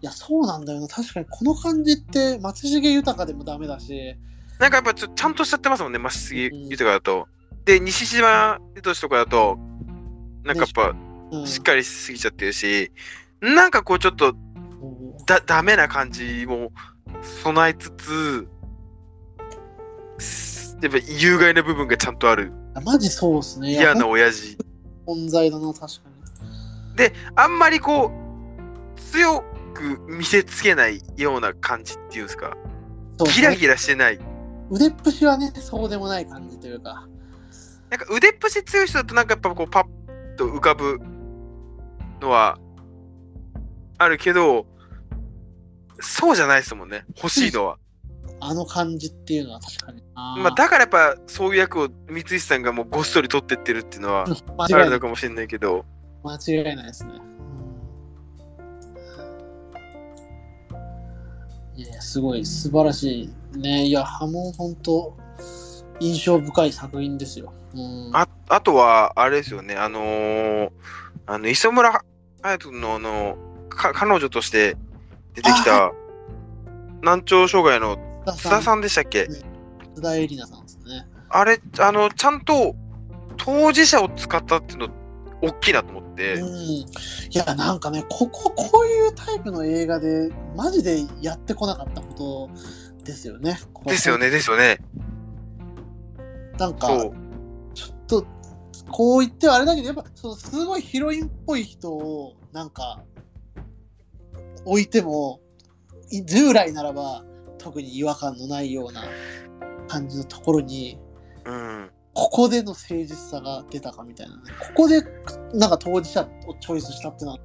いやそうなんだよな。確かにこの感じって松重豊でもダメだし。なんかやっぱちょちゃんとしちゃってますもんね、松杉豊だと。で、西島秀俊とかだと、なんかやっぱ、うん。しっかりしすぎちゃってるし、なんかこうちょっとだダメな感じも備えつつ、すやっぱ有害な部分がちゃんとある。マジそうですね。嫌な親父。存在だな確かに。あんまりこう、強く見せつけないような感じっていうんですか、そうギラギラしてない。腕っぷしはねそうでもない感じというか。なんか腕っぷし強い人だとなんかやっぱこうパッと浮かぶのはあるけど、そうじゃないですもんね、欲しいのは。あの感じっていうのは確かにまあ、だからやっぱそういう役を三石さんがもうごっそり取ってってるっていうのはあ間違いない。るのかもしれないけど、間違いないですね、うん。いやすごい素晴らしいね。いや波紋本当印象深い作品ですよ、うん、ああとはあれですよね、あのーあの磯村隼人のあのか彼女として出てきあた難聴障害の津津田さんでしたっけ？津田絵里奈さんですね。あれ、あの、ちゃんと当事者を使ったっていうの、大きいなと思って、うん、いやなんかねこここういうタイプの映画でマジでやってこなかったことですよね。ですよね、ですよね。なんか。ちょっとこう言ってはあれだけどやっぱそのすごいヒロインっぽい人をなんか置いてもい従来ならば特に違和感のないような感じのところにうん。ここでの誠実さが出たかみたいなね。ここでなんか当事者をチョイスしたってのは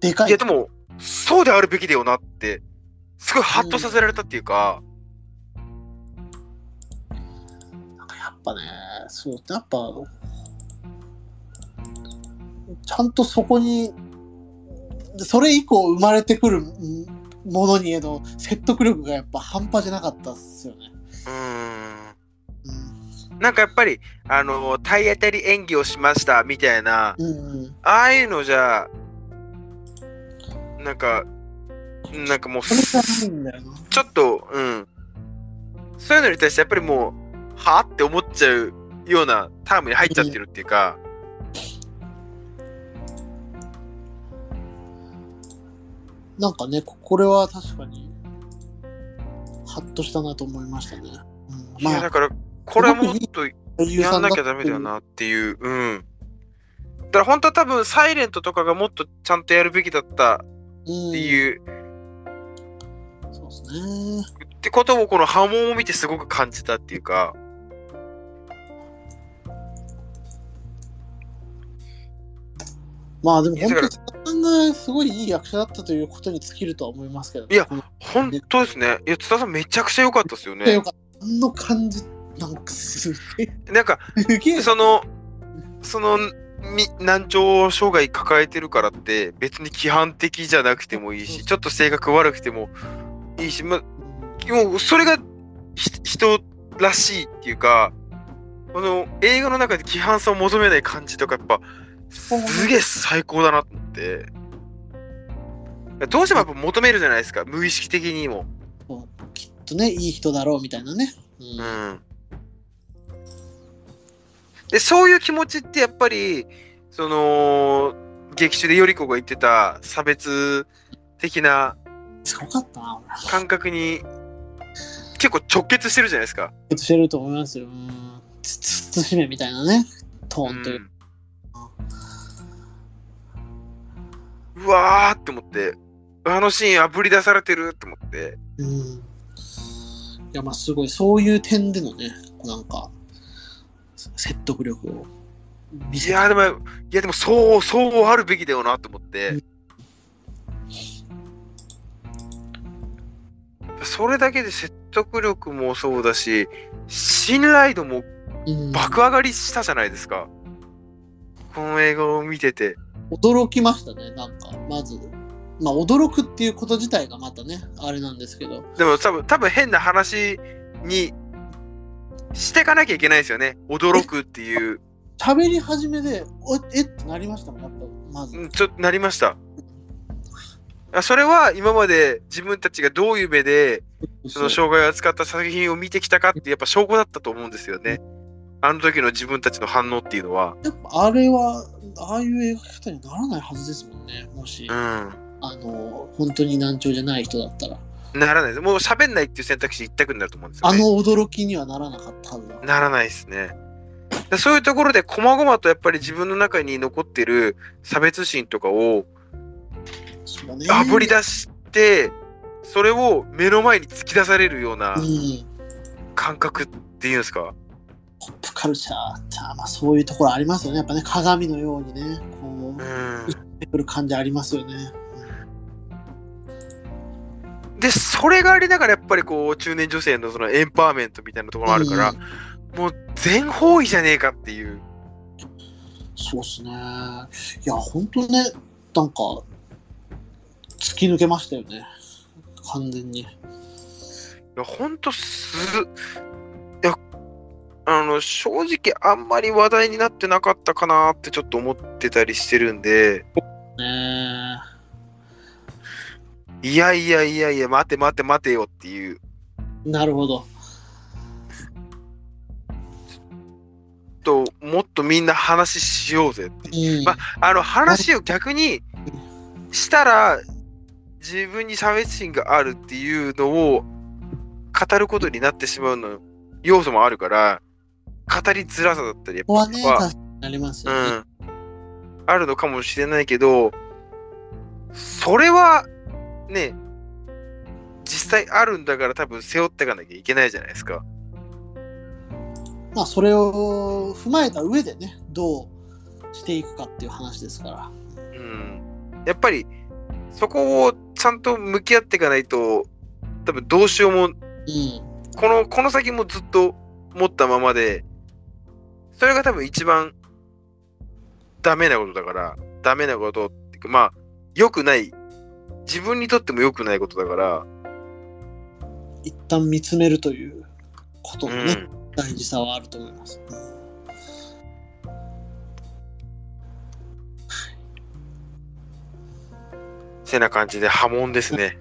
でかい。いや、でも、そうであるべきだよなって、すごいハッとさせられたっていうか、なんかやっぱね、そう、やっぱ、ちゃんとそこに、それ以降生まれてくるんものにへの説得力がやっぱ半端じゃなかったっすよね。うーん。うん。なんかやっぱり、あの、体当たり演技をしましたみたいな、うんうん。ああいうのじゃ、なんか、なんかもう。ちょっと、うん。そういうのに対してやっぱりもう、はあって思っちゃうようなタームに入っちゃってるっていうか、なんかね、ここれは確かに、ハッとしたなと思いましたね。うん、いや、まあ、だから、これはもっとやんなきゃダメだよなっていう、うん。だから本当は多分、サイレントとかがもっとちゃんとやるべきだったっていう、そうですね。ってことをこの波紋を見てすごく感じたっていうか、まあでも本当に津田さんがすごいいい役者だったということに尽きるとは思いますけど、いや本当ですね。いや、津田さんめちゃくちゃ良かったですよねよ。かの感じ、なんかすげえ、なんか。その、その、み難聴障害抱えてるからって別に規範的じゃなくてもいいし、ちょっと性格悪くてもいいし、ま、もうそれがひ人らしいっていうか、この映画の中で規範さを求めない感じとかやっぱすげえ最高だなって。どうしてもやっぱ求めるじゃないですか、無意識的にも。きっとね、いい人だろうみたいなね。う。うんん。で、そういう気持ちってやっぱり、その、劇中でより子が言ってた差別的な。感覚に結構直結してるじゃないですか。ちょっとしてると思いますよ。うん。つつつしめみたいなね、トーンという。うんうわーって思って、あのシーンあぶり出されてるって思って。うん。いや、まあ、すごい、そういう点でのね、なんか、説得力を見せいやーでも、いやでもそう、そうあるべきだよなと思って。それだけで説得力もそうだし、信頼度もうん爆上がりしたじゃないですか。この映画を見てて。驚きましたね、なんか、まず。まあ、驚くっていうこと自体がまたね、あれなんですけど。でも多分、多分変な話にしていかなきゃいけないですよね。驚くっていう。喋り始めで、おえってなりましたもん、やっぱ、まず。うんちょっとなりました。あそれは今まで自分たちがどういう目でその障害を扱った作品を見てきたかってやっぱ証拠だったと思うんですよね。あの時の自分たちの反応っていうのは。やっぱあれは、ああいう描き方にならないはずですもんね、もし、うん。あの、本当に難聴じゃない人だったら。ならないです。もう喋んないっていう選択肢一択になると思うんですよね。あの驚きにはならなかったはずだ。ならないですね。でそういうところで細々とやっぱり自分の中に残ってる差別心とかを。あぶり出して、それを目の前に突き出されるようなうん。感覚っていうんですか？ポップカルチャーって、まあそういうところありますよね。やっぱね、鏡のようにね、こうん。う、出てくる感じありますよね。で、それがありながらやっぱりこう中年女性のそのエンパワーメントみたいなところもあるから、うんもう全方位じゃねえかっていう。そうっすね。いや、本当ね、なんか、突き抜けましたよね。完全に。いや、ほんとす、あの、正直あんまり話題になってなかったかなってちょっと思ってたりしてるんで、ねいやいやいやいや、待て待て待てよっていう。なるほど。と、もっとみんな話しようぜっていう。うん。まあの、話を逆にしたら、自分に差別心があるっていうのを語ることになってしまうの要素もあるから、語りづらさだったり、やっここはね、は確かになりますね。ん、あるのかもしれないけど、それはね、実際あるんだから多分背負っていかなきゃいけないじゃないですか。まあ、それを踏まえた上でね、どうしていくかっていう話ですから。うん。やっぱり、そこをちゃんと向き合っていかないと、多分どうしようも、うん。この、この先もずっと持ったままで、それが多分一番ダメなことだから、ダメなことっていうか、まあ、良くない、自分にとっても良くないことだから、一旦見つめるということうのね、ん。大事さはあると思います。てな感じで波紋ですね。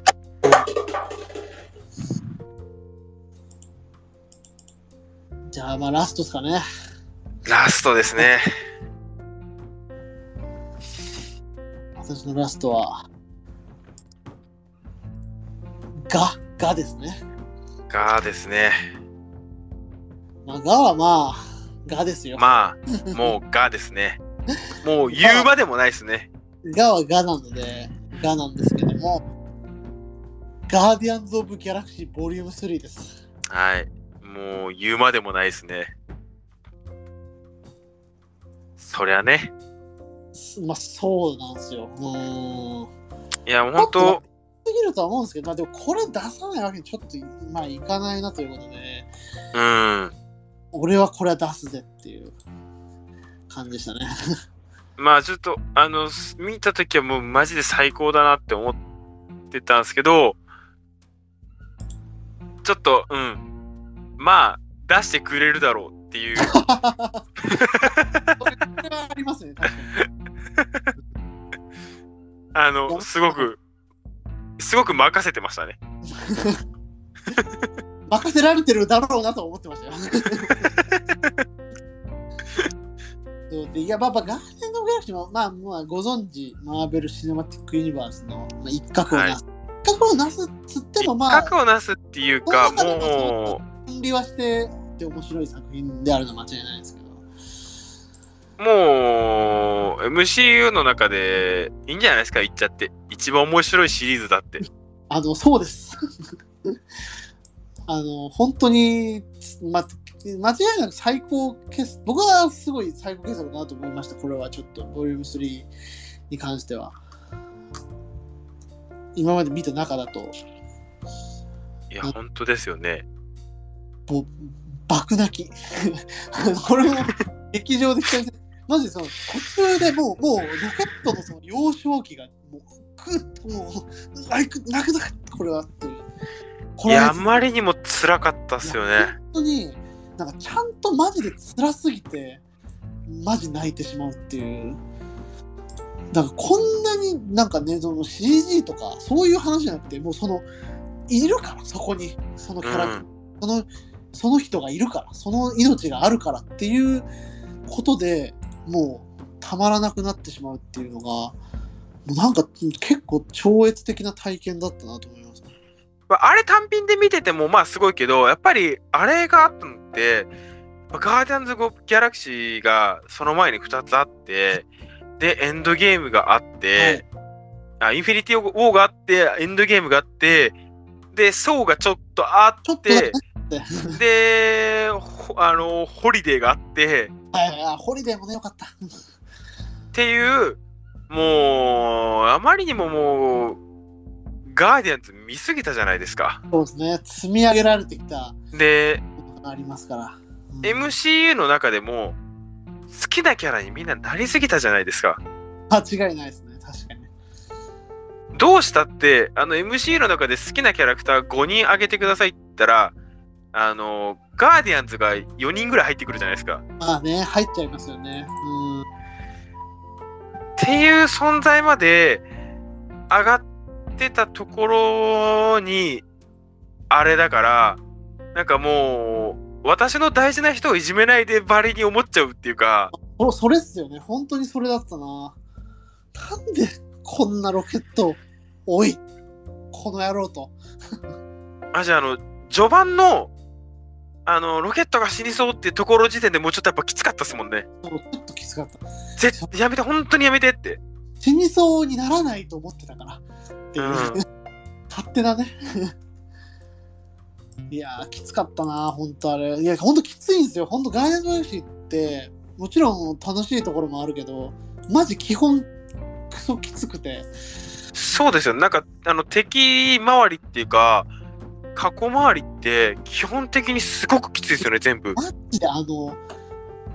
じゃあ、まあ、ラストですかね。ラストですね。私のラストは、が、がですね。がですね。まあ、がはまあ、がですよ。まあ、もうがですね。もう言うまでもないですね。がはがなので、がなんですけども、ガーディアンズ・オブ・ギャラクシーボリューム3です。はい。もう言うまでもないですね。そりゃね。すまあ、そうなんですよ。うーん。いや、もう本当できるとは思うんですけど、まあ、でもこれ出さないわけにちょっと、まあ、いかないなということで、うん。俺はこれは出すぜっていう感じでしたね。まあちょっと、あの、す見たときはもうマジで最高だなって思ってたんですけど、ちょっと、うん。まあ、出してくれるだろうっていう。これはありますね、確かに。あの、すごく、すごく任せてましたね。任せられてるだろうなと思ってましたよ。そうでいや、まあ、まあガーデンのギャラクシーも、まあ、まあ、ご存知、マーベル・シネマティック・ユニバースの、まあ、一角をなす。一角をなすっつっても、まあ、核をなすっていうか、も分離はしてって面白い作品であるのは間違いないですもう、MCU の中でいいんじゃないですか、言っちゃって。一番面白いシリーズだって。あの、そうです。あの、本当に、ま、間違いなく最高傑僕はすごい最高傑作だなと思いました。これはちょっと、ボリューム3に関しては。今まで見た中だと、いや、本当ですよね。ぼ爆泣き。これも劇場で期待して、マジでその途中でもう、もうロケットのその幼少期がもう、ぐっともう、泣く、泣く泣く、これはっていう。こいや、あまりにも辛かったっすよね。本当に、なんかちゃんとマジで辛すぎて、マジ泣いてしまうっていう。だからこんなになんかね、その CG とかそういう話じゃなくて、もうその、いるから、そこに、そのキャラクター、その、その人がいるから、その命があるからっていうことでもうたまらなくなってしまうっていうのが、もうなんか結構超越的な体験だったなと思いますね。まああれ単品で見ててもまあすごいけど、やっぱりあれがあったのって、ガーディアンズ・オブ・ギャラクシーがその前に2つあって、で、エンドゲームがあって、あインフィニティ・ウォーがあって、エンドゲームがあって、で、ソーがちょっとあってね、で、ほあの、ホリデーがあって、はいはいはい、ホリデーもね、よかった。っていう、もう、あまりにももう、ガーディアンズ見すぎたじゃないですか。そうですね、積み上げられてきたで、ありますから。うん MCU の中でも、好きなキャラにみんななりすぎたじゃないですか。間違いないですね、確かに。どうしたって、あの MCU の中で好きなキャラクター5人挙げてくださいって言ったら、あの、ガーディアンズが4人ぐらい入ってくるじゃないですか。まあね、入っちゃいますよね。うん。っていう存在まで上がってたところに、あれだから、なんかもう、私の大事な人をいじめないでバリに思っちゃうっていうか、そそれっすよね、本当にそれだったな。なんでこんなロケット、おい、この野郎と。あ、じゃあ、あの、序盤の、あの、ロケットが死にそうっていうところ時点でもうちょっとやっぱきつかったですもんね。ちょっときつかった。ぜやめて、本当にやめてって。死にそうにならないと思ってたから。っていう、うん勝手なね。いやー、きつかったな、本当あれ。いや、本当きついんですよ。本当ガーデンズ・ギャラクシーって、もちろん楽しいところもあるけど、マジ基本、クソきつくて。そうですよ。なんか、あの、敵周りっていうか、過去周りって、基本的にすごくきついですよね、全部。マジであの、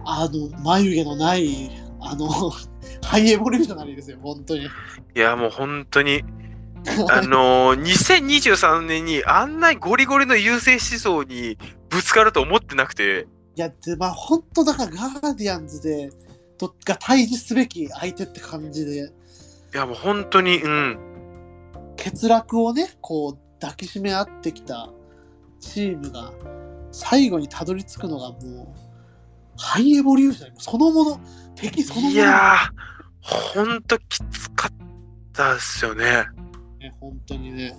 あの、眉毛のない、あの、ハイエボリューショナリーですよ、本当に。いや、もう本当に、あのー、2023年にあんなゴリゴリの優勢思想にぶつかると思ってなくて、いや、で、まあ、本当だからガーディアンズで、とが対峙すべき相手って感じで、いや、もう本当に、うん。欠落をね、こう、抱きしめ合ってきたチームが、最後にたどり着くのがもう、ハイエボリューショナリー、そのもの、敵そのもの。いやー、ほんときつかったですよね。ね、本当にね。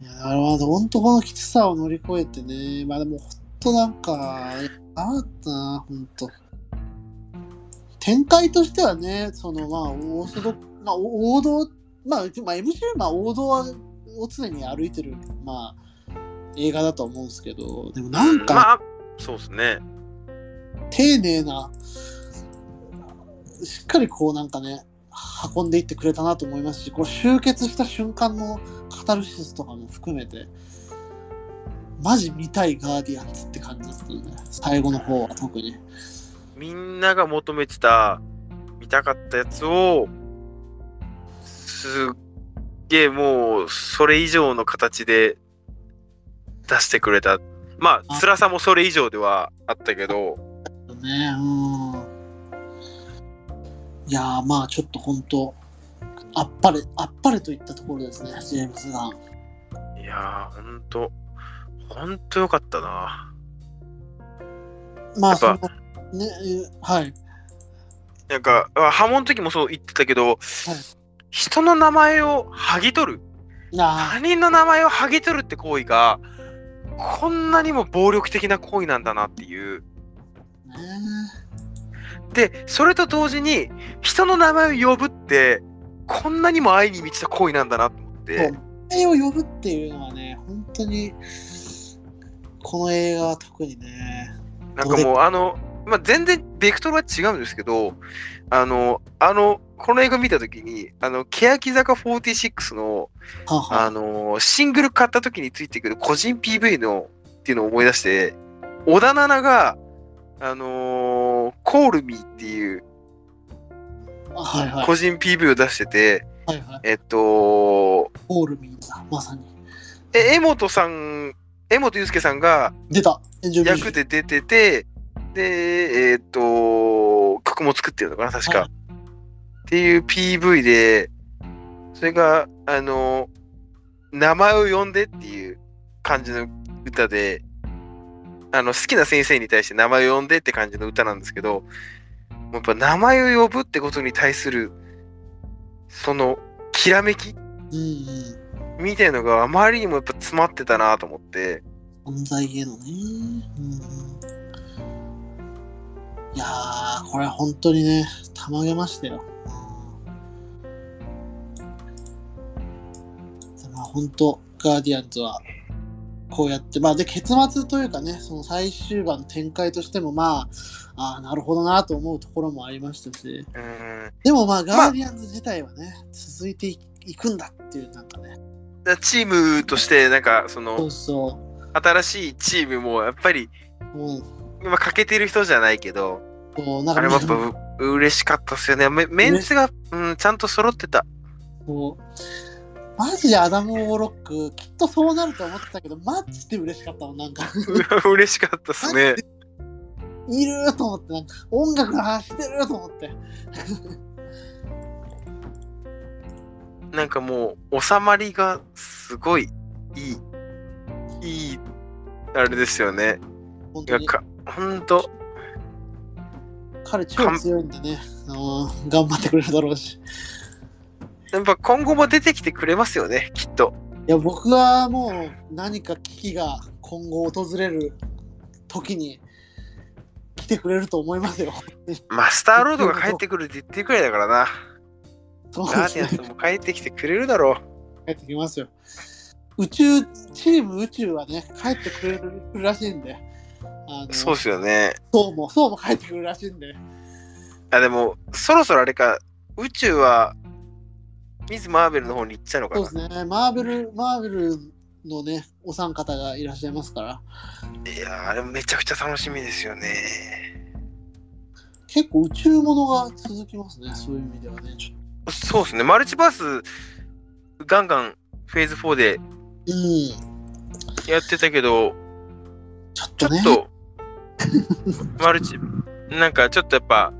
いや、あれは本当このきつさを乗り越えてね、まあでも本当なんか、あったな、本当。展開としてはね、そのまあ、オーソド、まあ、お王道、まあ、まあ、MCU、まあ、王道はを常に歩いてる、まあ、映画だと思うんですけど、でもなんか、まあ、そうですね。丁寧な、しっかりこうなんかね、運んでいってくれたなと思いますし、こう集結した瞬間のカタルシスとかも含めて、マジ見たいガーディアンズって感じだったんで、最後の方は特に。みんなが求めてた、見たかったやつを、すっげえもう、それ以上の形で出してくれた。まあ、辛さもそれ以上ではあったけど、ね、うん。いやー、まあちょっと本当、あっぱれ、あっぱれといったところですね、ジェームズ・ガン。いやー、ほんと、ほんとよかったな。まあ、その、ね、えはい。なんか、あ波紋の時もそう言ってたけど、人の名前を剥ぎ取るあ他人の名前を剥ぎ取るって行為が、こんなにも暴力的な行為なんだなっていう。で、それと同時に、人の名前を呼ぶって、こんなにも愛に満ちた行為なんだなと思って。名前を呼ぶっていうのはね、本当に、この映画は特にね、なんかもう、あの、まあ、全然ベクトルは違うんですけど、あの、あの、この映画見たときに、あの、欅坂46の、ははあの、シングル買った時についてくる個人 PV の、っていうのを思い出して、小田奈々が、あのー、コールミーっていうあはいはい。個人 PV を出してて、はいはい。えっと、オールミーだ、まさに。え、江本さん、江本祐介さんが出た、役で出てて、で、えっと、曲も作ってるのかな、確か。はいっていう PV で、それが、あの、名前を呼んでっていう感じの歌で、あの、好きな先生に対して名前を呼んでって感じの歌なんですけど、やっぱ名前を呼ぶってことに対する、その、きらめき。みたいのがあまりにもやっぱ詰まってたなと思って、存在へのね。うんうん。いやー、これは本当にね、たまげましたよ。まあ本当、ガーディアンズは、こうやって、まあで、結末というかね、その最終盤の展開としても、まあ、ああ、なるほどなと思うところもありましたし、うん、でもまあ、ガーディアンズ自体はね、続いていいくんだっていう、なんかね、だチームとして、なんか、そそのう、そ新しいチームも、やっぱり、う、もう、まあ、欠けてる人じゃないけど、こうなんかあれもやっぱう嬉しかったっすよね。メメンツが、うん、ちゃんと揃ってた。こうマジでアダム・オーロック、きっとそうなると思ってたけど、マジで嬉しかったもん、なんか。嬉しかったっすね。いると思って、なんか音楽の話してると思って。なんかもう、収まりがすごいいい、いい、あれですよね。本当に。か、ほんと、彼超強いんでね、うん頑張ってくれるだろうし。やっぱ今後も出てきてくれますよね、きっと。いや、僕はもう何か危機が今後訪れる時に来てくれると思いますよ。まあ、スターロードが帰ってくるって言ってるくらいだからな。そうガーですね。ディアンズも帰ってきてくれるだろ帰ってきますよ。宇宙、チーム宇宙はね、帰ってくれるらしいんで。あのう。そうっすよね。そうも、そうも帰ってくるらしいんで。あ、でも、そろそろあれか、宇宙は、ミズ・マーベルの方に行っちゃうのかそうな。ですね。マーベル、マーベルのね、お三方がいらっしゃいますから、いやー、あれめちゃくちゃ楽しみですよね。結構宇宙ものが続きますね。そういう意味ではね。そうですね、マルチバース、ガンガンフェーズ4でうん。やってたけど、ちょっとね。ちょっと、マルチ、なんかちょっとやっぱ、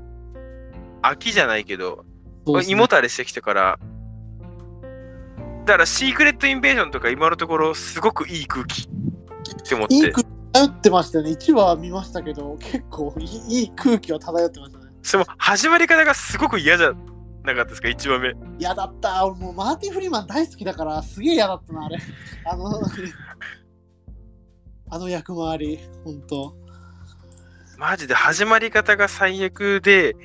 秋じゃないけど、ね胃もたれしてきてから、だからシークレットインベージョンとか今のところすごくいい空気って思って、いい空気漂ってましたよね。1話見ましたけど、結構いいいい空気は漂ってましたね。その始まり方がすごく嫌じゃなかったですか、1話目。嫌だった。俺もうマーティン・フリーマン大好きだから、すげえ嫌だったな、あれ。あの、あの役回り、ほんと。マジで始まり方が最悪で、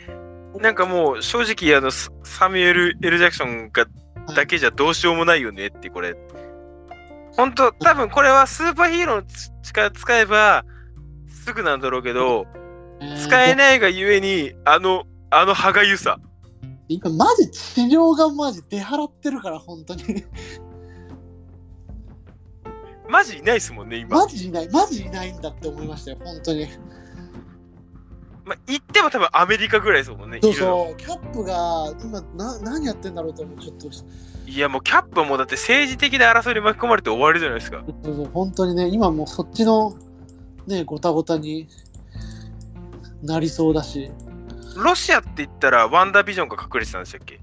なんかもう正直あのササミュエル・エル・ジャクソンがだけじゃどうしようもないよねってこれ。本当多分これはスーパーヒーローの力使えばすぐなんだろうけど、使えい。ないがゆえにあの、あの歯がゆさ。今、マジ地上がマジ出払ってるから、本当に。マジいないですもんね、今。マジいない、マジいないんだって思いましたよ、本当に。まあ、言っても多分アメリカぐらいですもんね。そうそう、キャップが今な、何やってんだろうと思う、ちょっと。いやもうキャップもだって政治的な争いに巻き込まれて終わりじゃないですか。そうそう本当にね、今もうそっちの、ね、ごたごたになりそうだし、ロシアって言ったらワンダービジョンが隠れてたんでしたっけ？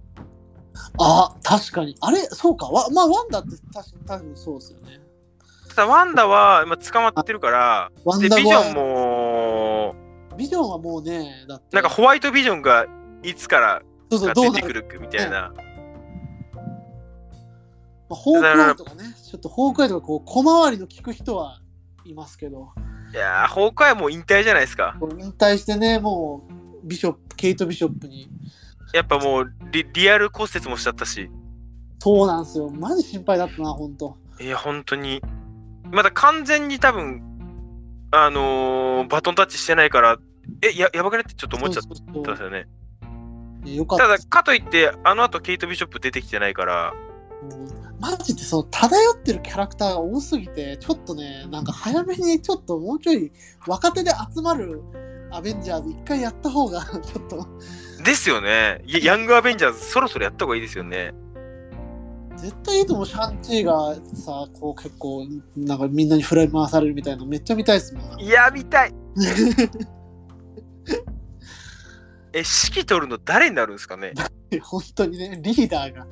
あ、確かに。あれ、そうか。わまあ、ワンダって確か多分そうですよね。ただワンダは今捕まってるから、で、ワンダビジョンは、も、ビジョンはもうね、だって。なんかホワイトビジョンがいつから出てくるみたいな。まあ、ホークアイとかね、ちょっとホークアイとかこう小回りの利く人はいますけど、いやー、崩壊もう引退じゃないですか。引退してね、もうビショップ、ケイト・ビショップに、やっぱもうリリアル骨折もしちゃったし。そうなんですよ、マジ心配だったな、ほんと。いや、本当に。まだ完全に多分、あのーバトンタッチしてないから、え、ややばくねってちょっと思っちゃったんですよね。よたただ、かといって、あの後ケイト・ビショップ出てきてないから、マジでその漂ってるキャラクターが多すぎて、ちょっとね、なんか早めにちょっともうちょい若手で集まるアベンジャーズ一回やった方がちょっとですよね。ヤング・アベンジャーズ、そろそろやった方がいいですよね。絶対いいと思う。シャンチーがさ、こう結構なんかみんなに振られ回されるみたいなのめっちゃ見たいですもん。いや、見たい。え、指揮取るの誰になるんですかね？本当にね、リーダーが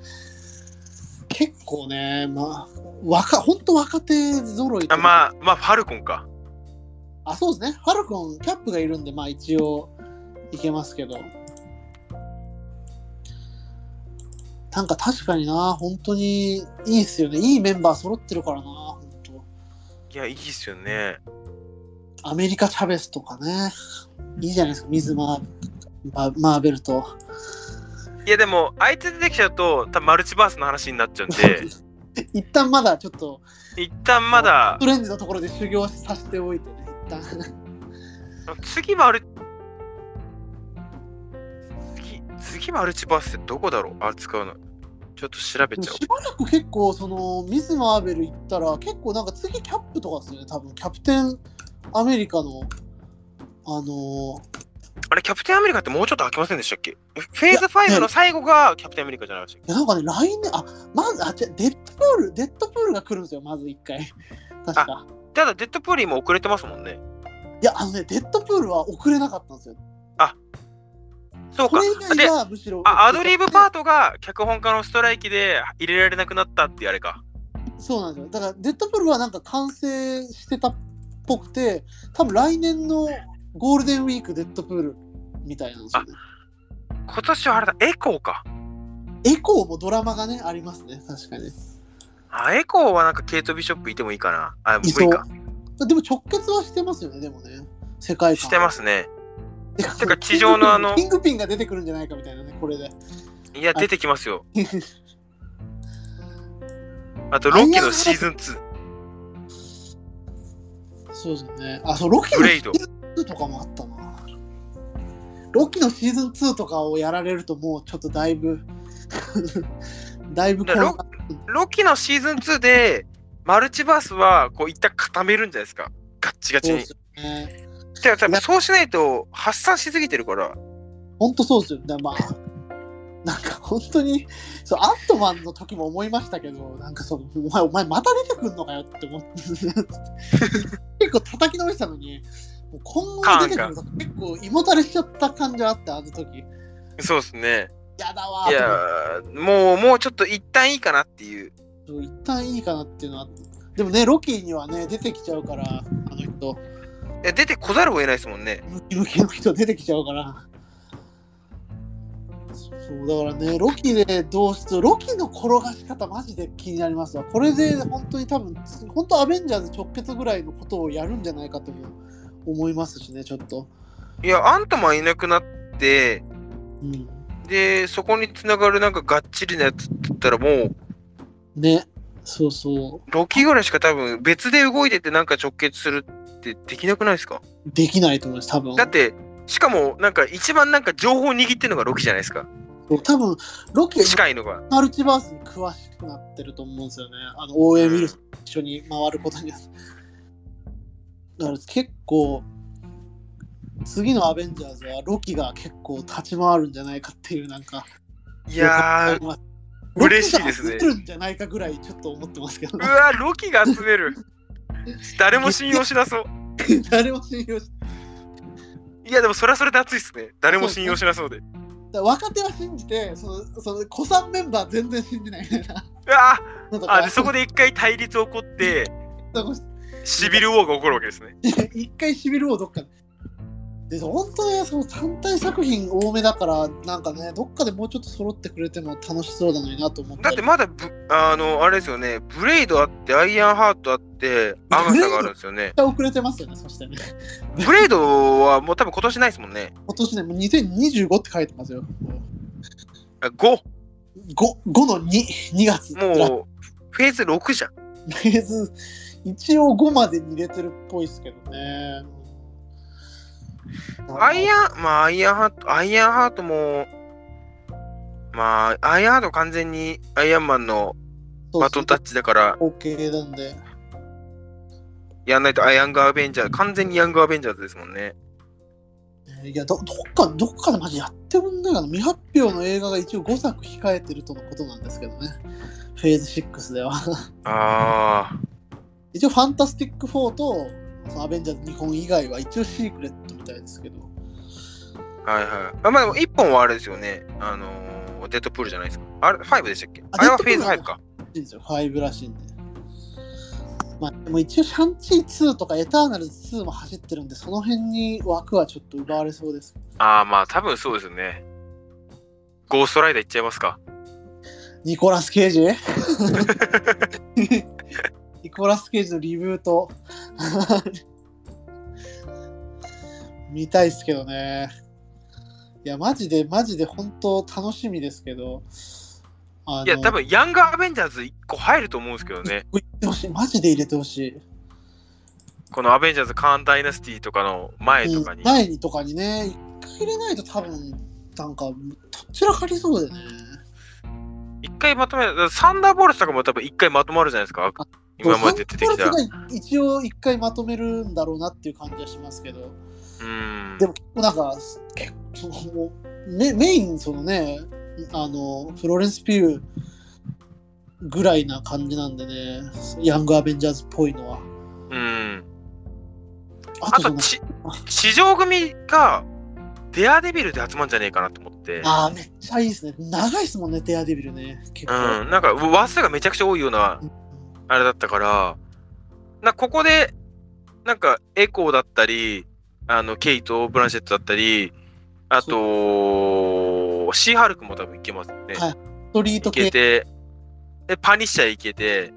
結構ね、まあ、若本当若手揃いとあまあ、まあ、ファルコンか。あ、そうですね。ファルコン、キャップがいるんで、まあ一応いけますけど。なんか確かにな、本当にいいっすよね。いいメンバー揃ってるからな、本当。いや、いいっすよね。アメリカ・チャベスとかね。いいじゃないですか、水マーママーベルと。いや、でも、相手出てきちゃうと、多分マルチバースの話になっちゃうんで、一旦まだちょっと、一旦まだト、レンジのところで修行させておいてね、一旦。次マル、次、次マルチバースってどこだろう？あ、使うの。ちょっと調べちゃおう。しばらく結構、その、ミス・マーベル行ったら、結構なんか次キャップとかですよね、多分、キャプテンアメリカの、あのーあれ、キャプテンアメリカってもうちょっと開けませんでしたっけ？フェーズ5の最後がキャプテンアメリカじゃないでしたっいやなんかね、来年、あ、まず、あ、違うデッドプール、デッドプールが来るんですよ、まず一回。確か。けただ、デッドプールも遅れてますもんね。いや、あのね、デッドプールは遅れなかったんですよ。そうかで、がむしろ。あアドリブパートが脚本家のストライキで入れられなくなったってあれか。そうなんですよ。だから、デッドプールはなんか完成してたっぽくて、多分来年のゴールデンウィーク、デッドプールみたいなんですよね。今年はあれだ、エコーか。エコーもドラマがね、ありますね、確かに。あ、エコーはなんかケイト・ビショップいてもいいかな。あ、無理か。でも直結はしてますよね、でもね。世界観。してますね。てかてか地上のあのキングピンが出てくるんじゃないかみたいなね、これで。いや、出てきますよ。あと、ロッキーのシーズン2。そうですね。あ、そう、ロキのシーズン2とかもあったな。ロキのシーズン2とかをやられるともうちょっとだいぶ、だいぶロロッキーのシーズン2で、マルチバースはこう一旦固めるんじゃないですか。ガッチガチにそうです。よね。てか多分そうしないと発散しすぎてるから。本当そうですよ。だまあ、なんか本当に、そう、アントマンの時も思いましたけど、なんかその、お前、お前また出てくんのかよって思って、結構叩きのめしたのに、もう今後出てくると結構胃もたれしちゃった感じはあって、あの時。そうですね。やだわいやー、もう、もうちょっと一旦いいかなっていう。そう一旦いいかなっていうのはでもねロキにはね出てきちゃうからあの人いや出てこざるを得ないですもんね。ムキムキの人出てきちゃうから。そうだからねロキでどうしてロキの転がし方マジで気になりますわ。これで本当に多分本当アベンジャーズ直結ぐらいのことをやるんじゃないかとも思いますしねちょっと。いや、アントマンいなくなって、うん。で、そこにつながるなんかがっちりなやつって言ったらもう、ね。そうそう。ロキぐらいしか多分別で動いててなんか直結するってできなくないですか？できないと思います多分だって、しかもなんか一番なんか情報握ってるのがロキじゃないですか。多分ロキが近いのが。マルチバースに詳しくなってると思うんですよね。あの、応援ウィルソンと一緒に回ることになって。だから結構、次のアベンジャーズはロキが結構立ち回るんじゃないかっていうなんか、いやー、ー嬉しいですね集めるんじゃないかぐらいちょっと思ってますけど、うわ、ロキが集める。誰も信用しなそう。誰も信用しい。やでもそれはそれで熱いっすね。誰も信用しなそうで。だから若手は信じて、その、その、子さんメンバー全然信じない。みたいな。うわのとかあでそこで一回対立起こってシビルウォーが起こるわけですね。一回しびるをどっかで。で、本当ね、その単体作品多めだから、なんかね、どっかでもうちょっと揃ってくれても楽しそうだのになと思って。だってまだぶあのあれですよねブレイドあってアイアンハートあってアガサがあるんですよね遅れてますよね、そしてね。ブレイドはもう多分今年ないですもんね今年ね、もう2025って書いてますよ。あ5 5, 5の2、2月。もうフェーズ6じゃんフェーズ、一応5までに入れてるっぽいですけどね。アイアン、まあ、アイアンハート、アイアンハートも、まあ、アイアンハート完全にアイアンマンのバトンタッチだから、OK なんで。やんないとアイアングアベンジャー、完全にヤングアベンジャーズですもんね。いやど、どっか、どっかでマジやってくんないかな。未発表の映画が一応5作控えてるとのことなんですけどね。フェーズ6では。あ 一応、ファンタスティック4と、そのアベンジャーズ日本以外は一応シークレットみたいですけど。あ、はいはい。あまあ、でも1本はあれですよね。あのー、デッドプールじゃないですか。あれ、5でしたっけ？ああれはフェーズデッドプール5か。らしいんですよ、5らしいんで。まあ、でも一応、シャンチー2とかエターナルズ2も走ってるんで、その辺に枠はちょっと奪われそうです。ああ、まあ、多分そうですよね。ゴーストライダーいっちゃいますか。ニコラス・ケイジ？ニ コラス・ケイジのリブート。見たいっすけどね。いや、マジで、マジで本当楽しみですけど。いや、多分ヤングアベンジャーズ1個入ると思うんですけどね。入れてほしい。マジで入れてほしい。このアベンジャーズカーンダイナスティとかの前とかに。前にとかにね、一回入れないと多分、なんか、どちらかりそうでね。一回まとめる。サンダーボルトとかも多分一回まとまるじゃないですか。今まで出てきた。一応一回まとめるんだろうなっていう感じはしますけど。うん。でもなんか、結構もうメメイン、そのね、あの、フローレンス・ピューぐらいな感じなんでね、ヤング・アベンジャーズっぽいのは。うん。あとち、地上組がデアデビルで集まるんじゃねえかなと思って。あーめっちゃいいですね。長いですもんね、デアデビルね。結構。うん。なんか話数がめちゃくちゃ多いようなうんあれだったから、なここで、なんかエコーだったり、あの、ケイト・ブランシェットだったり、あと、シーハルクも多分いけますよね。はいストリーいト系。けて、で、パニッシャーいけて、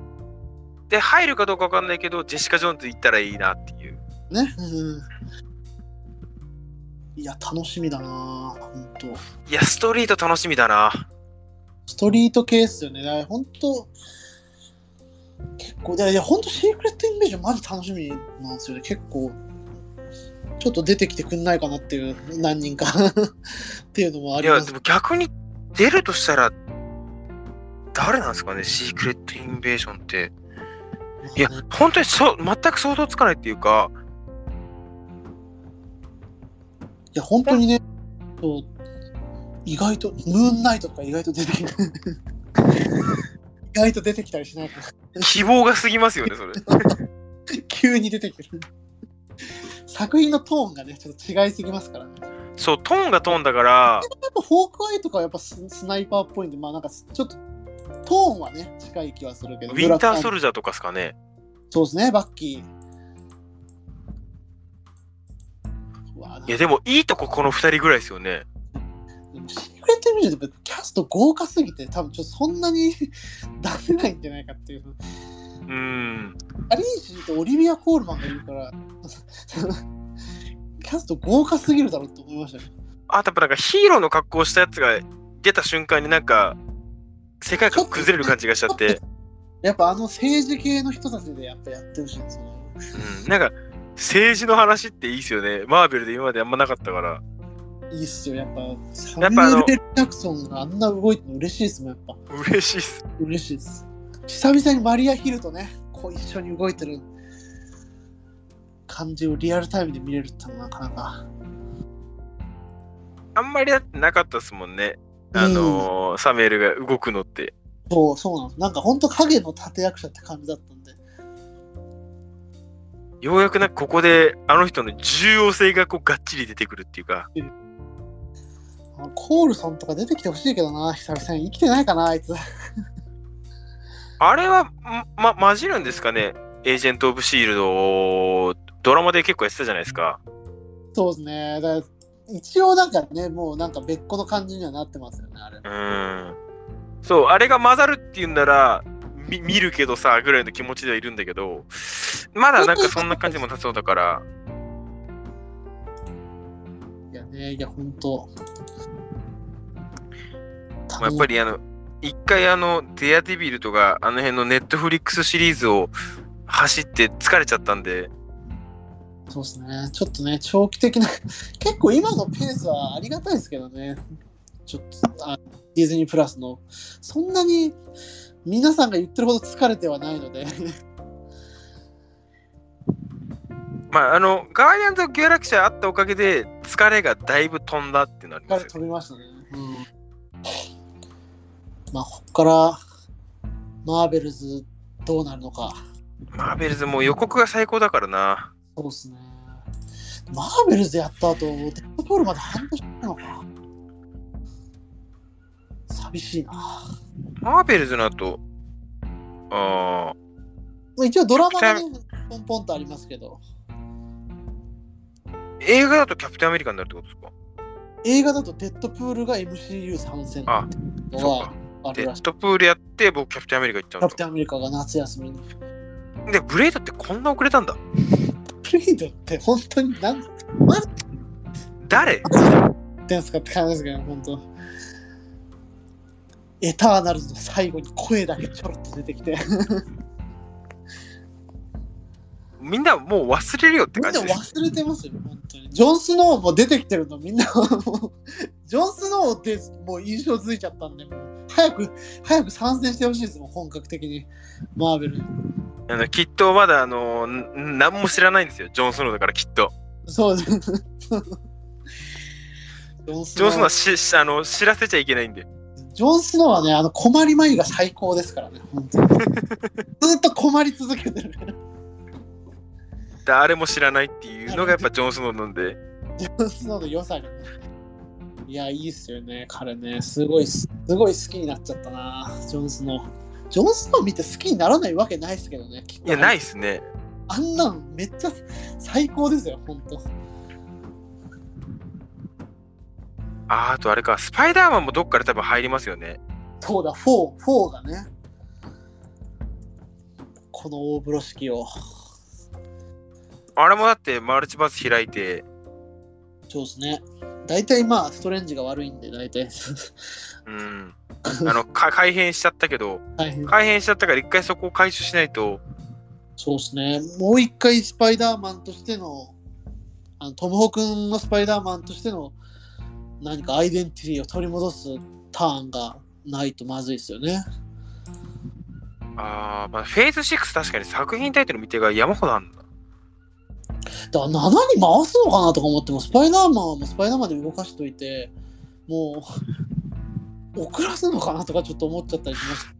で、入るかどうかわかんないけど、ジェシカ・ジョーンズ行ったらいいなっていう。ね。うんいや、楽しみだな本当いや、ストリート楽しみだな。ストリート系っすよね。本当結構、いやいや、本当シークレットインベージョンマジ楽しみなんですよね。結構、ちょっと出てきてくんないかなっていう、何人か っていうのもあいや、りますでも逆に出るとしたら、誰なんですかね、シークレット・インベーションって。いや本当にそう全く想像つかないっていうか、いや、本当にね、そう意外と、ムーンナイトとか意外と出てきた。意外と出てきたりしないか？な。希望が過ぎますよね、それ。急に出てくる。作品のトーンがね、ちょっと違いすぎますからね。そう、トーンがトーンだから、やっぱホークアイとかはやっぱススナイパーっぽいんで、まあなんかちょっとトーンはね、近い気はするけど。ウィンター・ソルルジャーとかですかね。そうですね、バッキー。いや、でもいいとここの2人ぐらいですよね。でもシークレットインベージョンでキャスト豪華すぎて、多分ちょっとそんなに 出せないんじゃないかっていう。うーん。アリーシーとオリビア・コールマンがいるから、キャスト豪華すぎるだろうと思いましたね。あとやっぱなんかヒーローの格好をしたやつが出た瞬間になんか、世界観崩れる感じがしちゃって、やっぱあの政治系の人たちでやっぱやってほしいんですよね。うん、なんか、政治の話っていいっすよね。マーベルで今まであんまなかったから。いいっすよ、やっぱ。サやっぱあのミュエル・ジャクソンがあんな動いてるの嬉しいっすもん、やっぱ。嬉しいっす。嬉しいです。久々にマリア・ヒルとね、こう一緒に動いてる感じをリアルタイムで見れるってのはなかなか。あんまりだってなかったっすもんね。あのーサミュエルが動くのって。そう、そうなんです。なんか本当影の立役者って感じだったんで。ようやくなんかここであの人の重要性がこうがっちり出てくるっていうか、あコールソンとか出てきてほしいけどな、久々に。生きてないかな、あいつ。あれは、んま、混じるんですかね？エージェント・オブ・シールドをドラマで結構やってたじゃないですか。そうですね。だ一応なんかね、もうなんか別個の感じにはなってますよね、あれ。うん。そう、あれが混ざるっていうんなら、み見るけどさ、ぐらいの気持ちではいるんだけど、まだなんかそんな感じもなさそうだから、ね、いや、ほんと。まあ、やっぱりあの、一回あの、デアデビルとか、あの辺のネットフリックスシリーズを走って疲れちゃったんで、そうですね。ちょっとね、長期的な、結構今のペースはありがたいですけどね。ちょっと、あディズニープラスの、そんなに皆さんが言ってるほど疲れてはないので、まあ、あの、ガーディアンズ・ギャラクシーあったおかげで、疲れがだいぶ飛んだってなりますよ飛びましたね。うん。まあ、こっから、マーベルズどうなるのか。マーベルズもう予告が最高だからな。そうですね。マーベルズやった後、デッドポールまで半年なのか。寂しいな。マーベルズの後、ああ一応ドラマがね、ポンポンとありますけど、映画だとキャプテンアメリカになるってことですか？映画だとデッドプールが MCU 参戦あそうか。デ。ッドプールやって、僕キャプテンアメリカ行っちゃうキャプテンアメリカが夏休みに。で、ブレイドってこんな遅れたんだ？プリードって本当に何マジ誰？でんすかって感じですけど、本当。エターナルズの最後に声だけちょろっと出てきて、みんなもう忘れるよってみんな感じです。忘れてますよ、本当に。ジョン・スノーも出てきてるの、みんなもう、ジョン・スノーってもう印象づいちゃったんで、もう早く、早く参戦してほしいですもん、本格的に。マーベルに。あのきっとまだ、あの、ん何も知らないんですよ。ジョン・スノーだからきっと。そうです。ジョン・スノーはししあの知らせちゃいけないんで。ジョン・スノーはね、あの困り眉が最高ですからね、本当に。ずっと困り続けてるから。誰も知らないっていうのがやっぱジョン・スノーなんで。ジョン・スノーの良さがね。いや、いいっすよね、彼ね。すごい、すごい好きになっちゃったな、ジョン・スノー。ジョン・スノー見て好きにならないわけないですけどね。いや、ないっすね。あんなんめっちゃ最高ですよ、本当。ああとあれか、スパイダーマンもどっかで多分入りますよね。そうだ、4、4がね。この大風呂敷を。あれもだってマルチバース開いて、そうですね。大体まあ、ストレンジが悪いんで、大体。うん。あの、か改変しちゃったけど。改変しちゃったから一回そこを回収しないと、そうですね。もう一回スパイダーマンとしての、あのトムホ君のスパイダーマンとしての何かアイデンティティを取り戻すターンがないとまずいですよね。ああ、まあ、フェーズ6確かに作品タイトル見てが山ほどあるんだ。だから7に回すのかなとか思っても、スパイダーマンはもうスパイダーマンで動かしといて、もう、遅らすのかなとかちょっと思っちゃったりしました。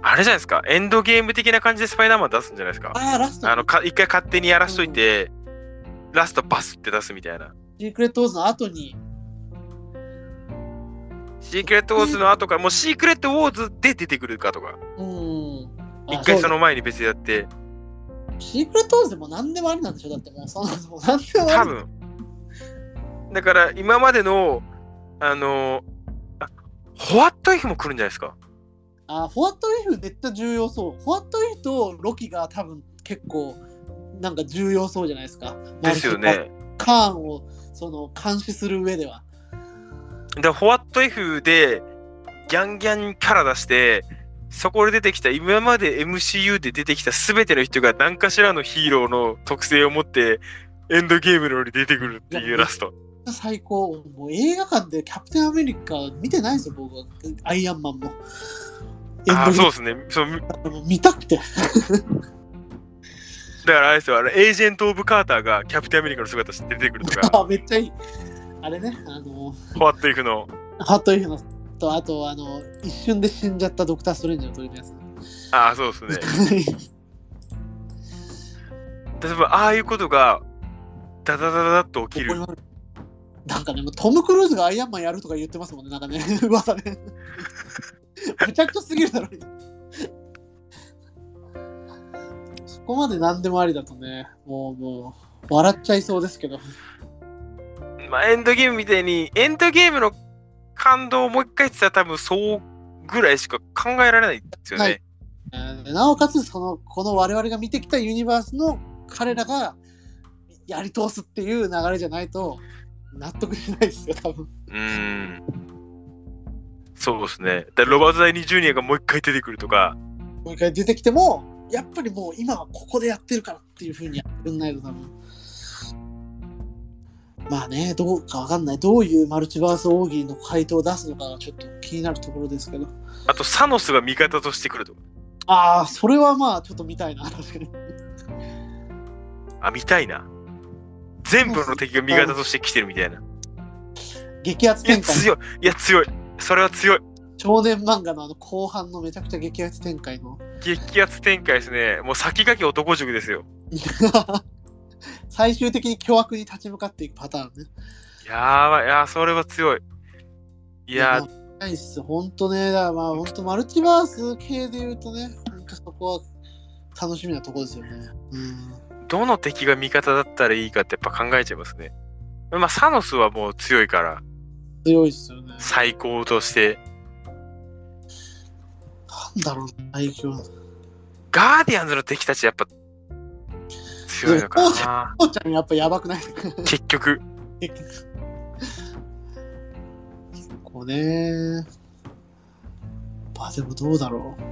あれじゃないですか、エンドゲーム的な感じでスパイダーマン出すんじゃないですか。ああ、ラストあの、か一回勝手にやらしといて、ラストバスって出すみたいな。シークレットウォーズの後に、シークレットウォーズの後から、もうシークレットウォーズで出てくるかとか、うん。回うその前に別でやって、シークレットーズでも何でもありなんでしょ？だってもう、その、もう何でもあり。多分。だから今までの、あの、あホワットイフも来るんじゃないですか？あ、フォワットイフめっちゃ重要そう。フォワットイフとロキが多分結構なんか重要そうじゃないですか。ですよね。カーンをその監視する上では。で、ホワットイフで、ギャンギャンキャラ出して、そこで出てきた、今まで MCU で出てきた全ての人が何かしらのヒーローの特性を持って、エンドゲームのように出てくるっていうラスト。最高。もう映画館でキャプテンアメリカ見てないんですよ、僕は。アイアンマンも。ああ、そうですね。そう見たくて。だからあれですよ、あれ、エージェント・オブ・カーターがキャプテンアメリカの姿して出てくるとか、あめっちゃいい。あれね、あの、ホワットイフの、ハットイフのと、あと、あの、一瞬で死んじゃったドクター・ストレンジの時のやつ。ああ、そうですね。例えばああいうことがダダダダダッと起きるなんかね、もうトム・クルーズがアイアンマンやるとか言ってますもんね、なんかね、噂で。めちゃくちゃすぎるだろ、そこまで何でもありだとね、もう、もう、笑っちゃいそうですけど。まあエンドゲームみたいにエンドゲームの感動をもう一回って言ったら多分そうぐらいしか考えられないんですよね、はい。えーなおかつ、その、この我々が見てきたユニバースの彼らがやり通すっていう流れじゃないと、納得しないですよ、多分。うーん。そうですね。だからロバート・ダイニー・ジュニアがもう一回出てくるとか。もう一回出てきても、やっぱりもう今はここでやってるからっていうふうにやってくんないと多分。まあね、どうかわかんない。どういうマルチバース奥義の回答を出すのかがちょっと気になるところですけど。あとサノスが味方としてくるとかああ、それはまあちょっと見たいな、確かに。あ見たいな全部の敵が味方として来てるみたいな激アツいや展開。強いいや強いそれは強い少年漫画のあの後半のめちゃくちゃ激アツ展開の。激アツ展開ですねもう先駆け男塾ですよ 最終的に巨悪に立ち向かっていくパターンね。やばいいやそれは強いいやまあないっす。ほんとね、だからまあほんとマルチバース系で言うとね、ほんとそこは楽しみなとこですよね。うん。どの敵が味方だったらいいかってやっぱ考えちゃいますねまあサノスはもう強いから強いっすよね。最高としてなんだろうな、最強。ガーディアンズの敵たちやっぱ強いのかなちゃんやっぱやばくない？結局こうね。まあでもどうだろう。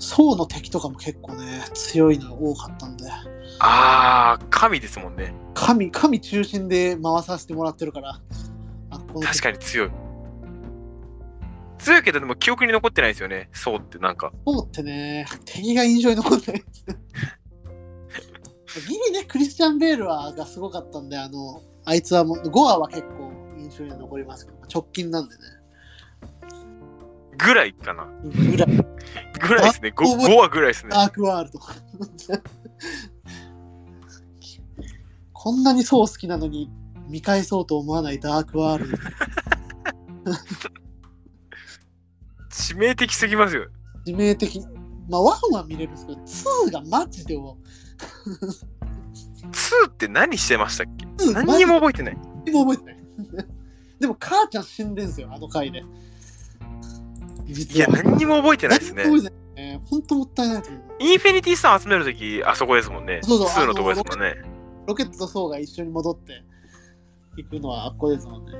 層の敵とかも結構ね、強いの多かったんで。ああ神ですもんね神、神中心で回させてもらってるから。あ確かに強い強いけどでも記憶に残ってないですよねそうってなんかそうってね、敵が印象に残ってない。ギリね、クリスチャン・ベールはがすごかったんで、あの、あいつはもう、ゴアは結構印象に残りますけど、直近なんでね。ぐらいかなぐらい、ぐらいですね 5, あ5話ぐらいですねダークワールド。こんなにそう好きなのに見返そうと思わないダークワールド。致命的すぎますよ致命的。まあ、1は見れるんですけど、2がマジでも2って何してましたっけ？う、何にも覚えてない何も覚えてない。でも、母ちゃん死んでんすよ、あの回で。い。や何にも覚えてないですね何も覚えてないね。本当もったいないと思う。インフィニティスター集めるときあそこですもんねそうそう2のとこですもんねロケットとソウが一緒に戻っていくのはあっこですもんね。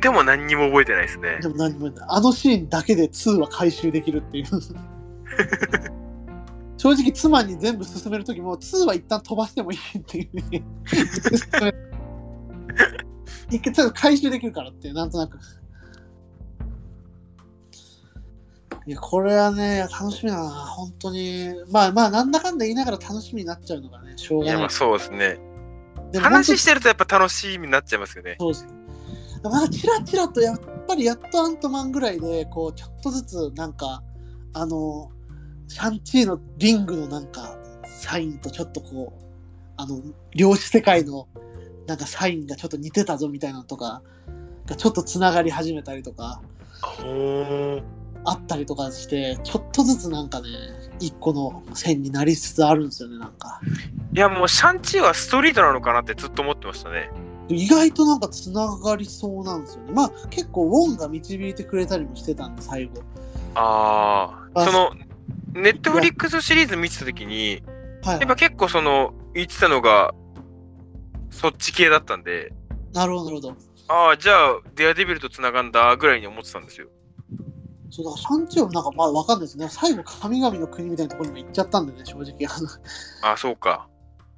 でも何にも覚えてないですね。でも何も。あのシーンだけで2は回収できるっていう。正直妻に全部進めるときも2は一旦飛ばしてもいいっていうふうに一回ちょっと回収できるからってなんとなく。いやこれはね楽しみだな。本当に。まあまあなんだかんだ言いながら楽しみになっちゃうのがねしょうがない。いやまあそうですね。話してるとやっぱ楽しみになっちゃいますよね。そうですまあチラチラとやっぱりやっとアントマンぐらいでこうちょっとずつなんかあのシャンチーのリングのなんかサインとちょっとこうあの量子世界のなんかサインがちょっと似てたぞみたいなのとかがちょっとつながり始めたりとかあったりとかしてちょっとずつなんかね一個の線になりつつあるんですよねなんか。いやもうシャンチーはストリートなのかなってずっと思ってましたね。意外となんかつながりそうなんですよね。まあ結構ウォンが導いてくれたりもしてたんで最後。あああそのネットフリックスシリーズ見てた時にはい、やっぱ結構その言ってたのがそっち系だったんで。なるほどなるほど。ああじゃあデアデビルとつながんだぐらいに思ってたんですよ。そうだからシャンチーもなんかまあわかんないですね。最後神々の国みたいなところにも行っちゃったんでね正直。あのああそうか。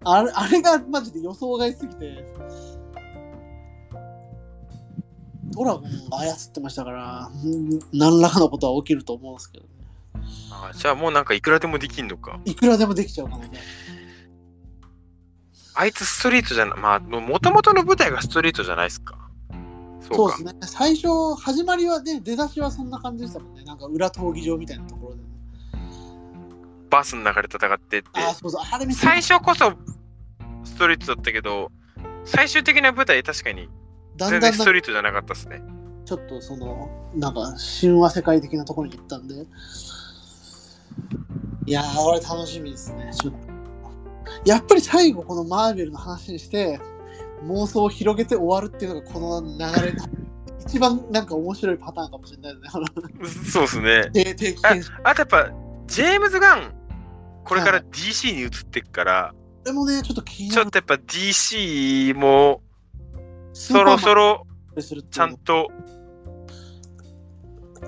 あれあれがマジで予想外すぎてドラゴンが操ってましたからうん何らかのことは起きると思うんですけどね。ああじゃあもうなんかいくらでもできんのか。いくらでもできちゃうかもねあいつストリートじゃないまあもともとの舞台がストリートじゃないですか。そか。そううですね。最初始まりはね出だしはそんな感じでしたもんね。なんか裏闘技場みたいなところで、ね、バスの中で戦ってって、あ、そうそう、あれ見て。最初こそストリートだったけど、最終的な舞台確かにだんだんなんかトリートじゃなかったですね。ちょっとその、なんか神話世界的なところに行ったんで。いやー、俺楽しみですね。ちょっとやっぱり最後このマーベルの話にして、妄想を広げて終わるっていうのがこの流れの 一番なんか面白いパターンかもしれないですね。そうですね。定定期検証。あとやっぱ、ジェームズ・ガン、これからはい DC に移ってくから、でもね、ちょっと気にちなる。ょっとやっぱ DC もそろそろちゃんと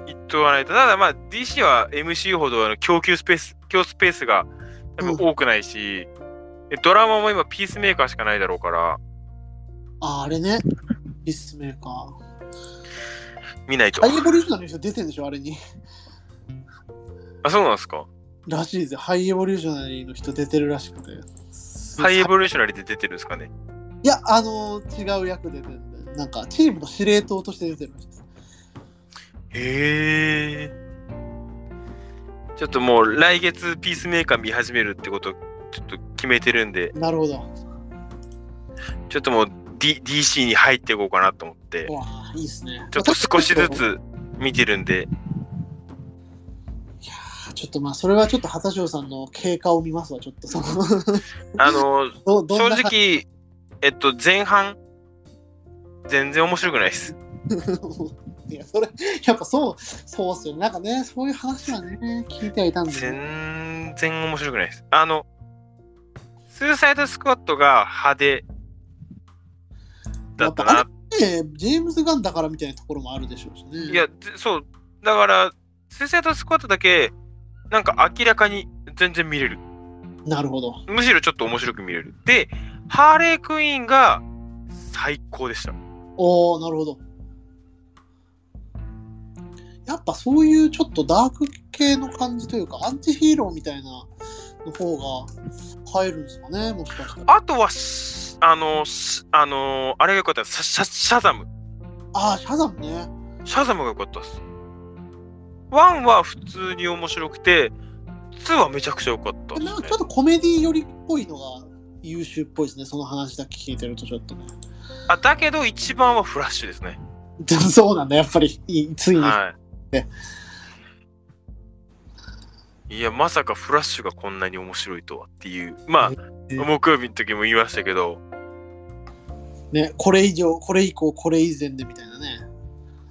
言っとかないと。ただまあ DC は MC ほどあの供給スペース、供スペースが多くないし、えドラマも今ピースメーカーしかないだろうから、あ、あれね。ピースメーカー。見ないとハ。イエボリューショナリーの人出てんでしょ、あれに。あ、そうなんですか？らしいですよ。ハイエボリューショナリーの人出てるらしくて。ハイエボリューショナリーで出てるんですかね。いや、あの違う役で出てるんで、なんかチームの司令塔として出てるらしいです。へえ。ちょっともう来月ピースメーカー見始めるってことちょっと決めてるんで、なるほど。ちょっともう、D、DC に入っていこうかなと思って、うわあいいですね。ちょっと少しずいつ見てるんで、やーちょっとまあ、それはちょっと畑翔さんの経過を見ますわ、ちょっとそのあの、どど正直、えっと、前半、全然面白くないです。いや、それ、やっぱそう、そうっすよね。なんかね、そういう話はね、聞いてはいたんで、ね。全然面白くないです。あの、スーサイドスクワットが派手だったな。ねジェームズ・ガンだからみたいなところもあるでしょうしね。いや、ぜそう、だから、スーサイドスクワットだけ、なんか明らかに全然見れる。なるほど。むしろちょっと面白く見れる。で、ハーレークイーンが最高でした。おー、なるほど。やっぱそういうちょっとダーク系の感じというか、アンチヒーローみたいなの方が入るんですかね、もしかしたら。あとはし、あの、しあの、あれが良かったです。シャシャザム。ああ、シャザムね。シャザムが良かったです。1は普通に面白くて、2はめちゃくちゃ良かったねなんかちょっ。とコメディ寄りっぽいのが優秀っぽいですね、その話だけ聞いてるとちょっとね。あだけど一番はフラッシュですね。でもそうなんだ、やっぱり、いついに。はい。いや、まさかフラッシュがこんなに面白いとはっていう。まえあ、木曜日の時も言いましたけど、ね、これ以上、これ以降、これ以前でみたいなね。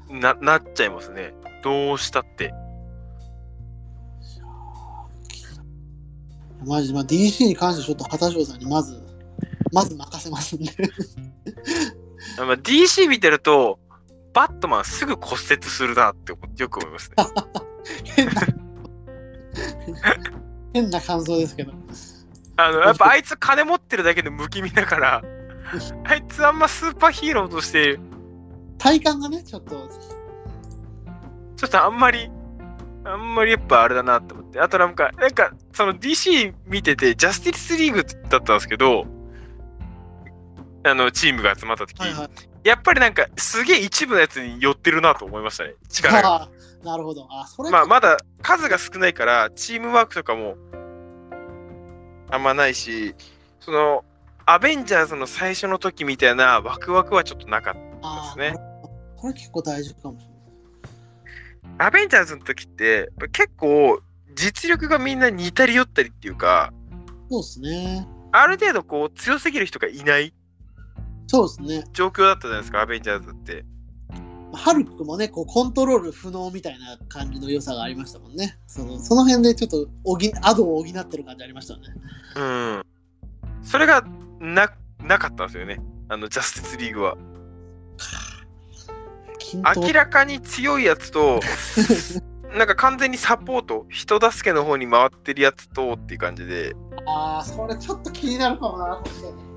な、なっちゃいますね。どうしたって。マジで、まあ、DC に関してちょっと畑翔さんにまず、まず任せますんで。まあ、DC 見てると、バットマンすぐ骨折するなってよく思いますね。変な、変な感想ですけど。あの、やっぱあいつ金持ってるだけで不気味だから、あいつあんまスーパーヒーローとして、体感がね、ちょっと、ちょっとあんまり、あんまりやっぱあれだなって思って。あとなんか、なんか、その DC 見てて、ジャスティスリーグだったんですけど、あの、チームが集まった時、はいはい。やっぱりなんか、すげえ一部のやつに寄ってるなと思いましたね。力が。なるほど。あ、それ、まあ、まだ数が少ないから、チームワークとかも、あんまないし、その、アベンジャーズの最初の時みたいなワクワクはちょっとなかったあですね。これ結構大事かもしれない。アベンジャーズの時って、結構、実力がみんな似たり寄ったりっていうか、そうですね。ある程度こう強すぎる人がいないそうですね。状況だったじゃないですか、アベンジャーズって。ハルクもね、こうコントロール不能みたいな感じの良さがありましたもんね。そのその辺でちょっと補アドを補ってる感じありましたよね。うん。それがななかったんですよね。あの、ジャスティスリーグは。明らかに強いやつと、なんか完全にサポート、人助けの方に回ってるやつとっていう感じで、ああ、それちょっと気になるかもな。確かに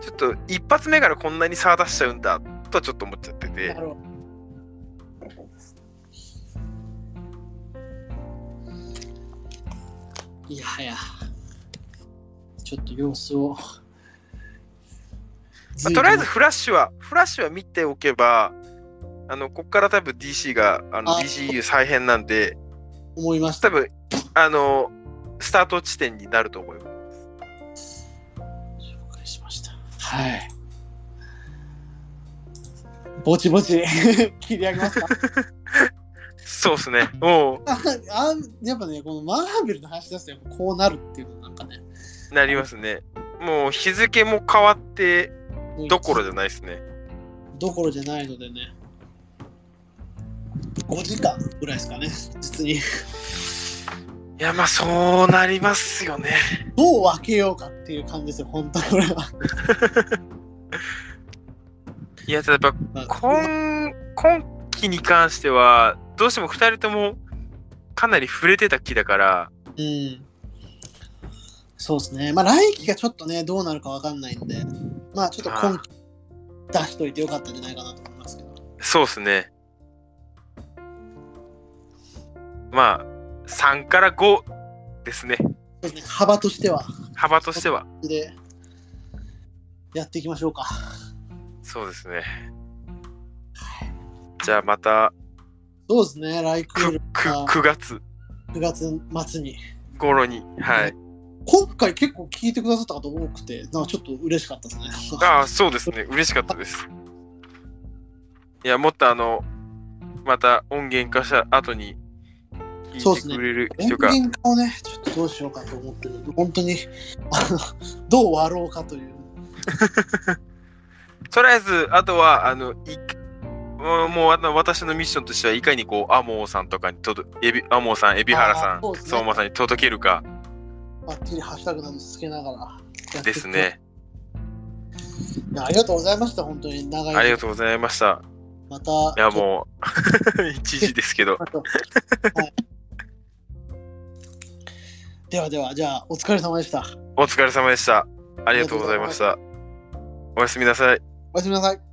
ちょっと一発目からこんなに差出しちゃうんだとはちょっと思っちゃってて。な、るほど。いやはや、ちょっと様子を。まあとりあえずフラッシュは、フラッシュは見ておけば、あの、こっから多分 DC が、あのあ DCU 再編なんで、思いました。多分、あの、スタート地点になると思います。了解しました。はい。ぼちぼち 切り上げますか？そうですね。も ああやっぱね、このマーベルの話出すとこうなるっていうのなんかね。う、なりますね。もう日付も変わってどころじゃないですね。どころじゃないのでね。5時間ぐらいですかね、実に。いや、まあそうなりますよね。どう分けようかっていう感じですよ、本当これは。いや、やっぱ今、今期に関しては、どうしても2人ともかなり触れてた気だから、うん。そうですね。まあ来期がちょっとね、どうなるかわかんないんで、まあちょっと今期出しといてよかったんじゃないかなと思いますけど。そうですね。まあ、3から5ですね。そうですね、幅としては、幅としては。で、やっていきましょうか。そうですね。じゃあまたそうですね、来クーくルくが9月9月末に。頃に。はい。今回結構聞いてくださった方多くて、なんかちょっと嬉しかったですね。ああ、そうですね。嬉しかったです。いや、もっとあの、また音源化した後に聞いてくれる音人が、源化をね、ちょっとどうしようかと思ってる本当に、あの、どう割ろうかという。とりあえず、あとは、あの、いもうもうあの私のミッションとしてはいかにこう、アモーさんとかに届エビ、アモーさん、海老原さん、ね相馬さんに届けるかバッチリハッシュタグなどつけながらですね。いやありがとうございました、本当に長い。ありがとうございました。また、いや、もう、一時ですけど。はい、ではでは、じゃあ、お疲れ様でした。お疲れ様でした。ありがとうございました。おやすみなさい。おやすみなさい。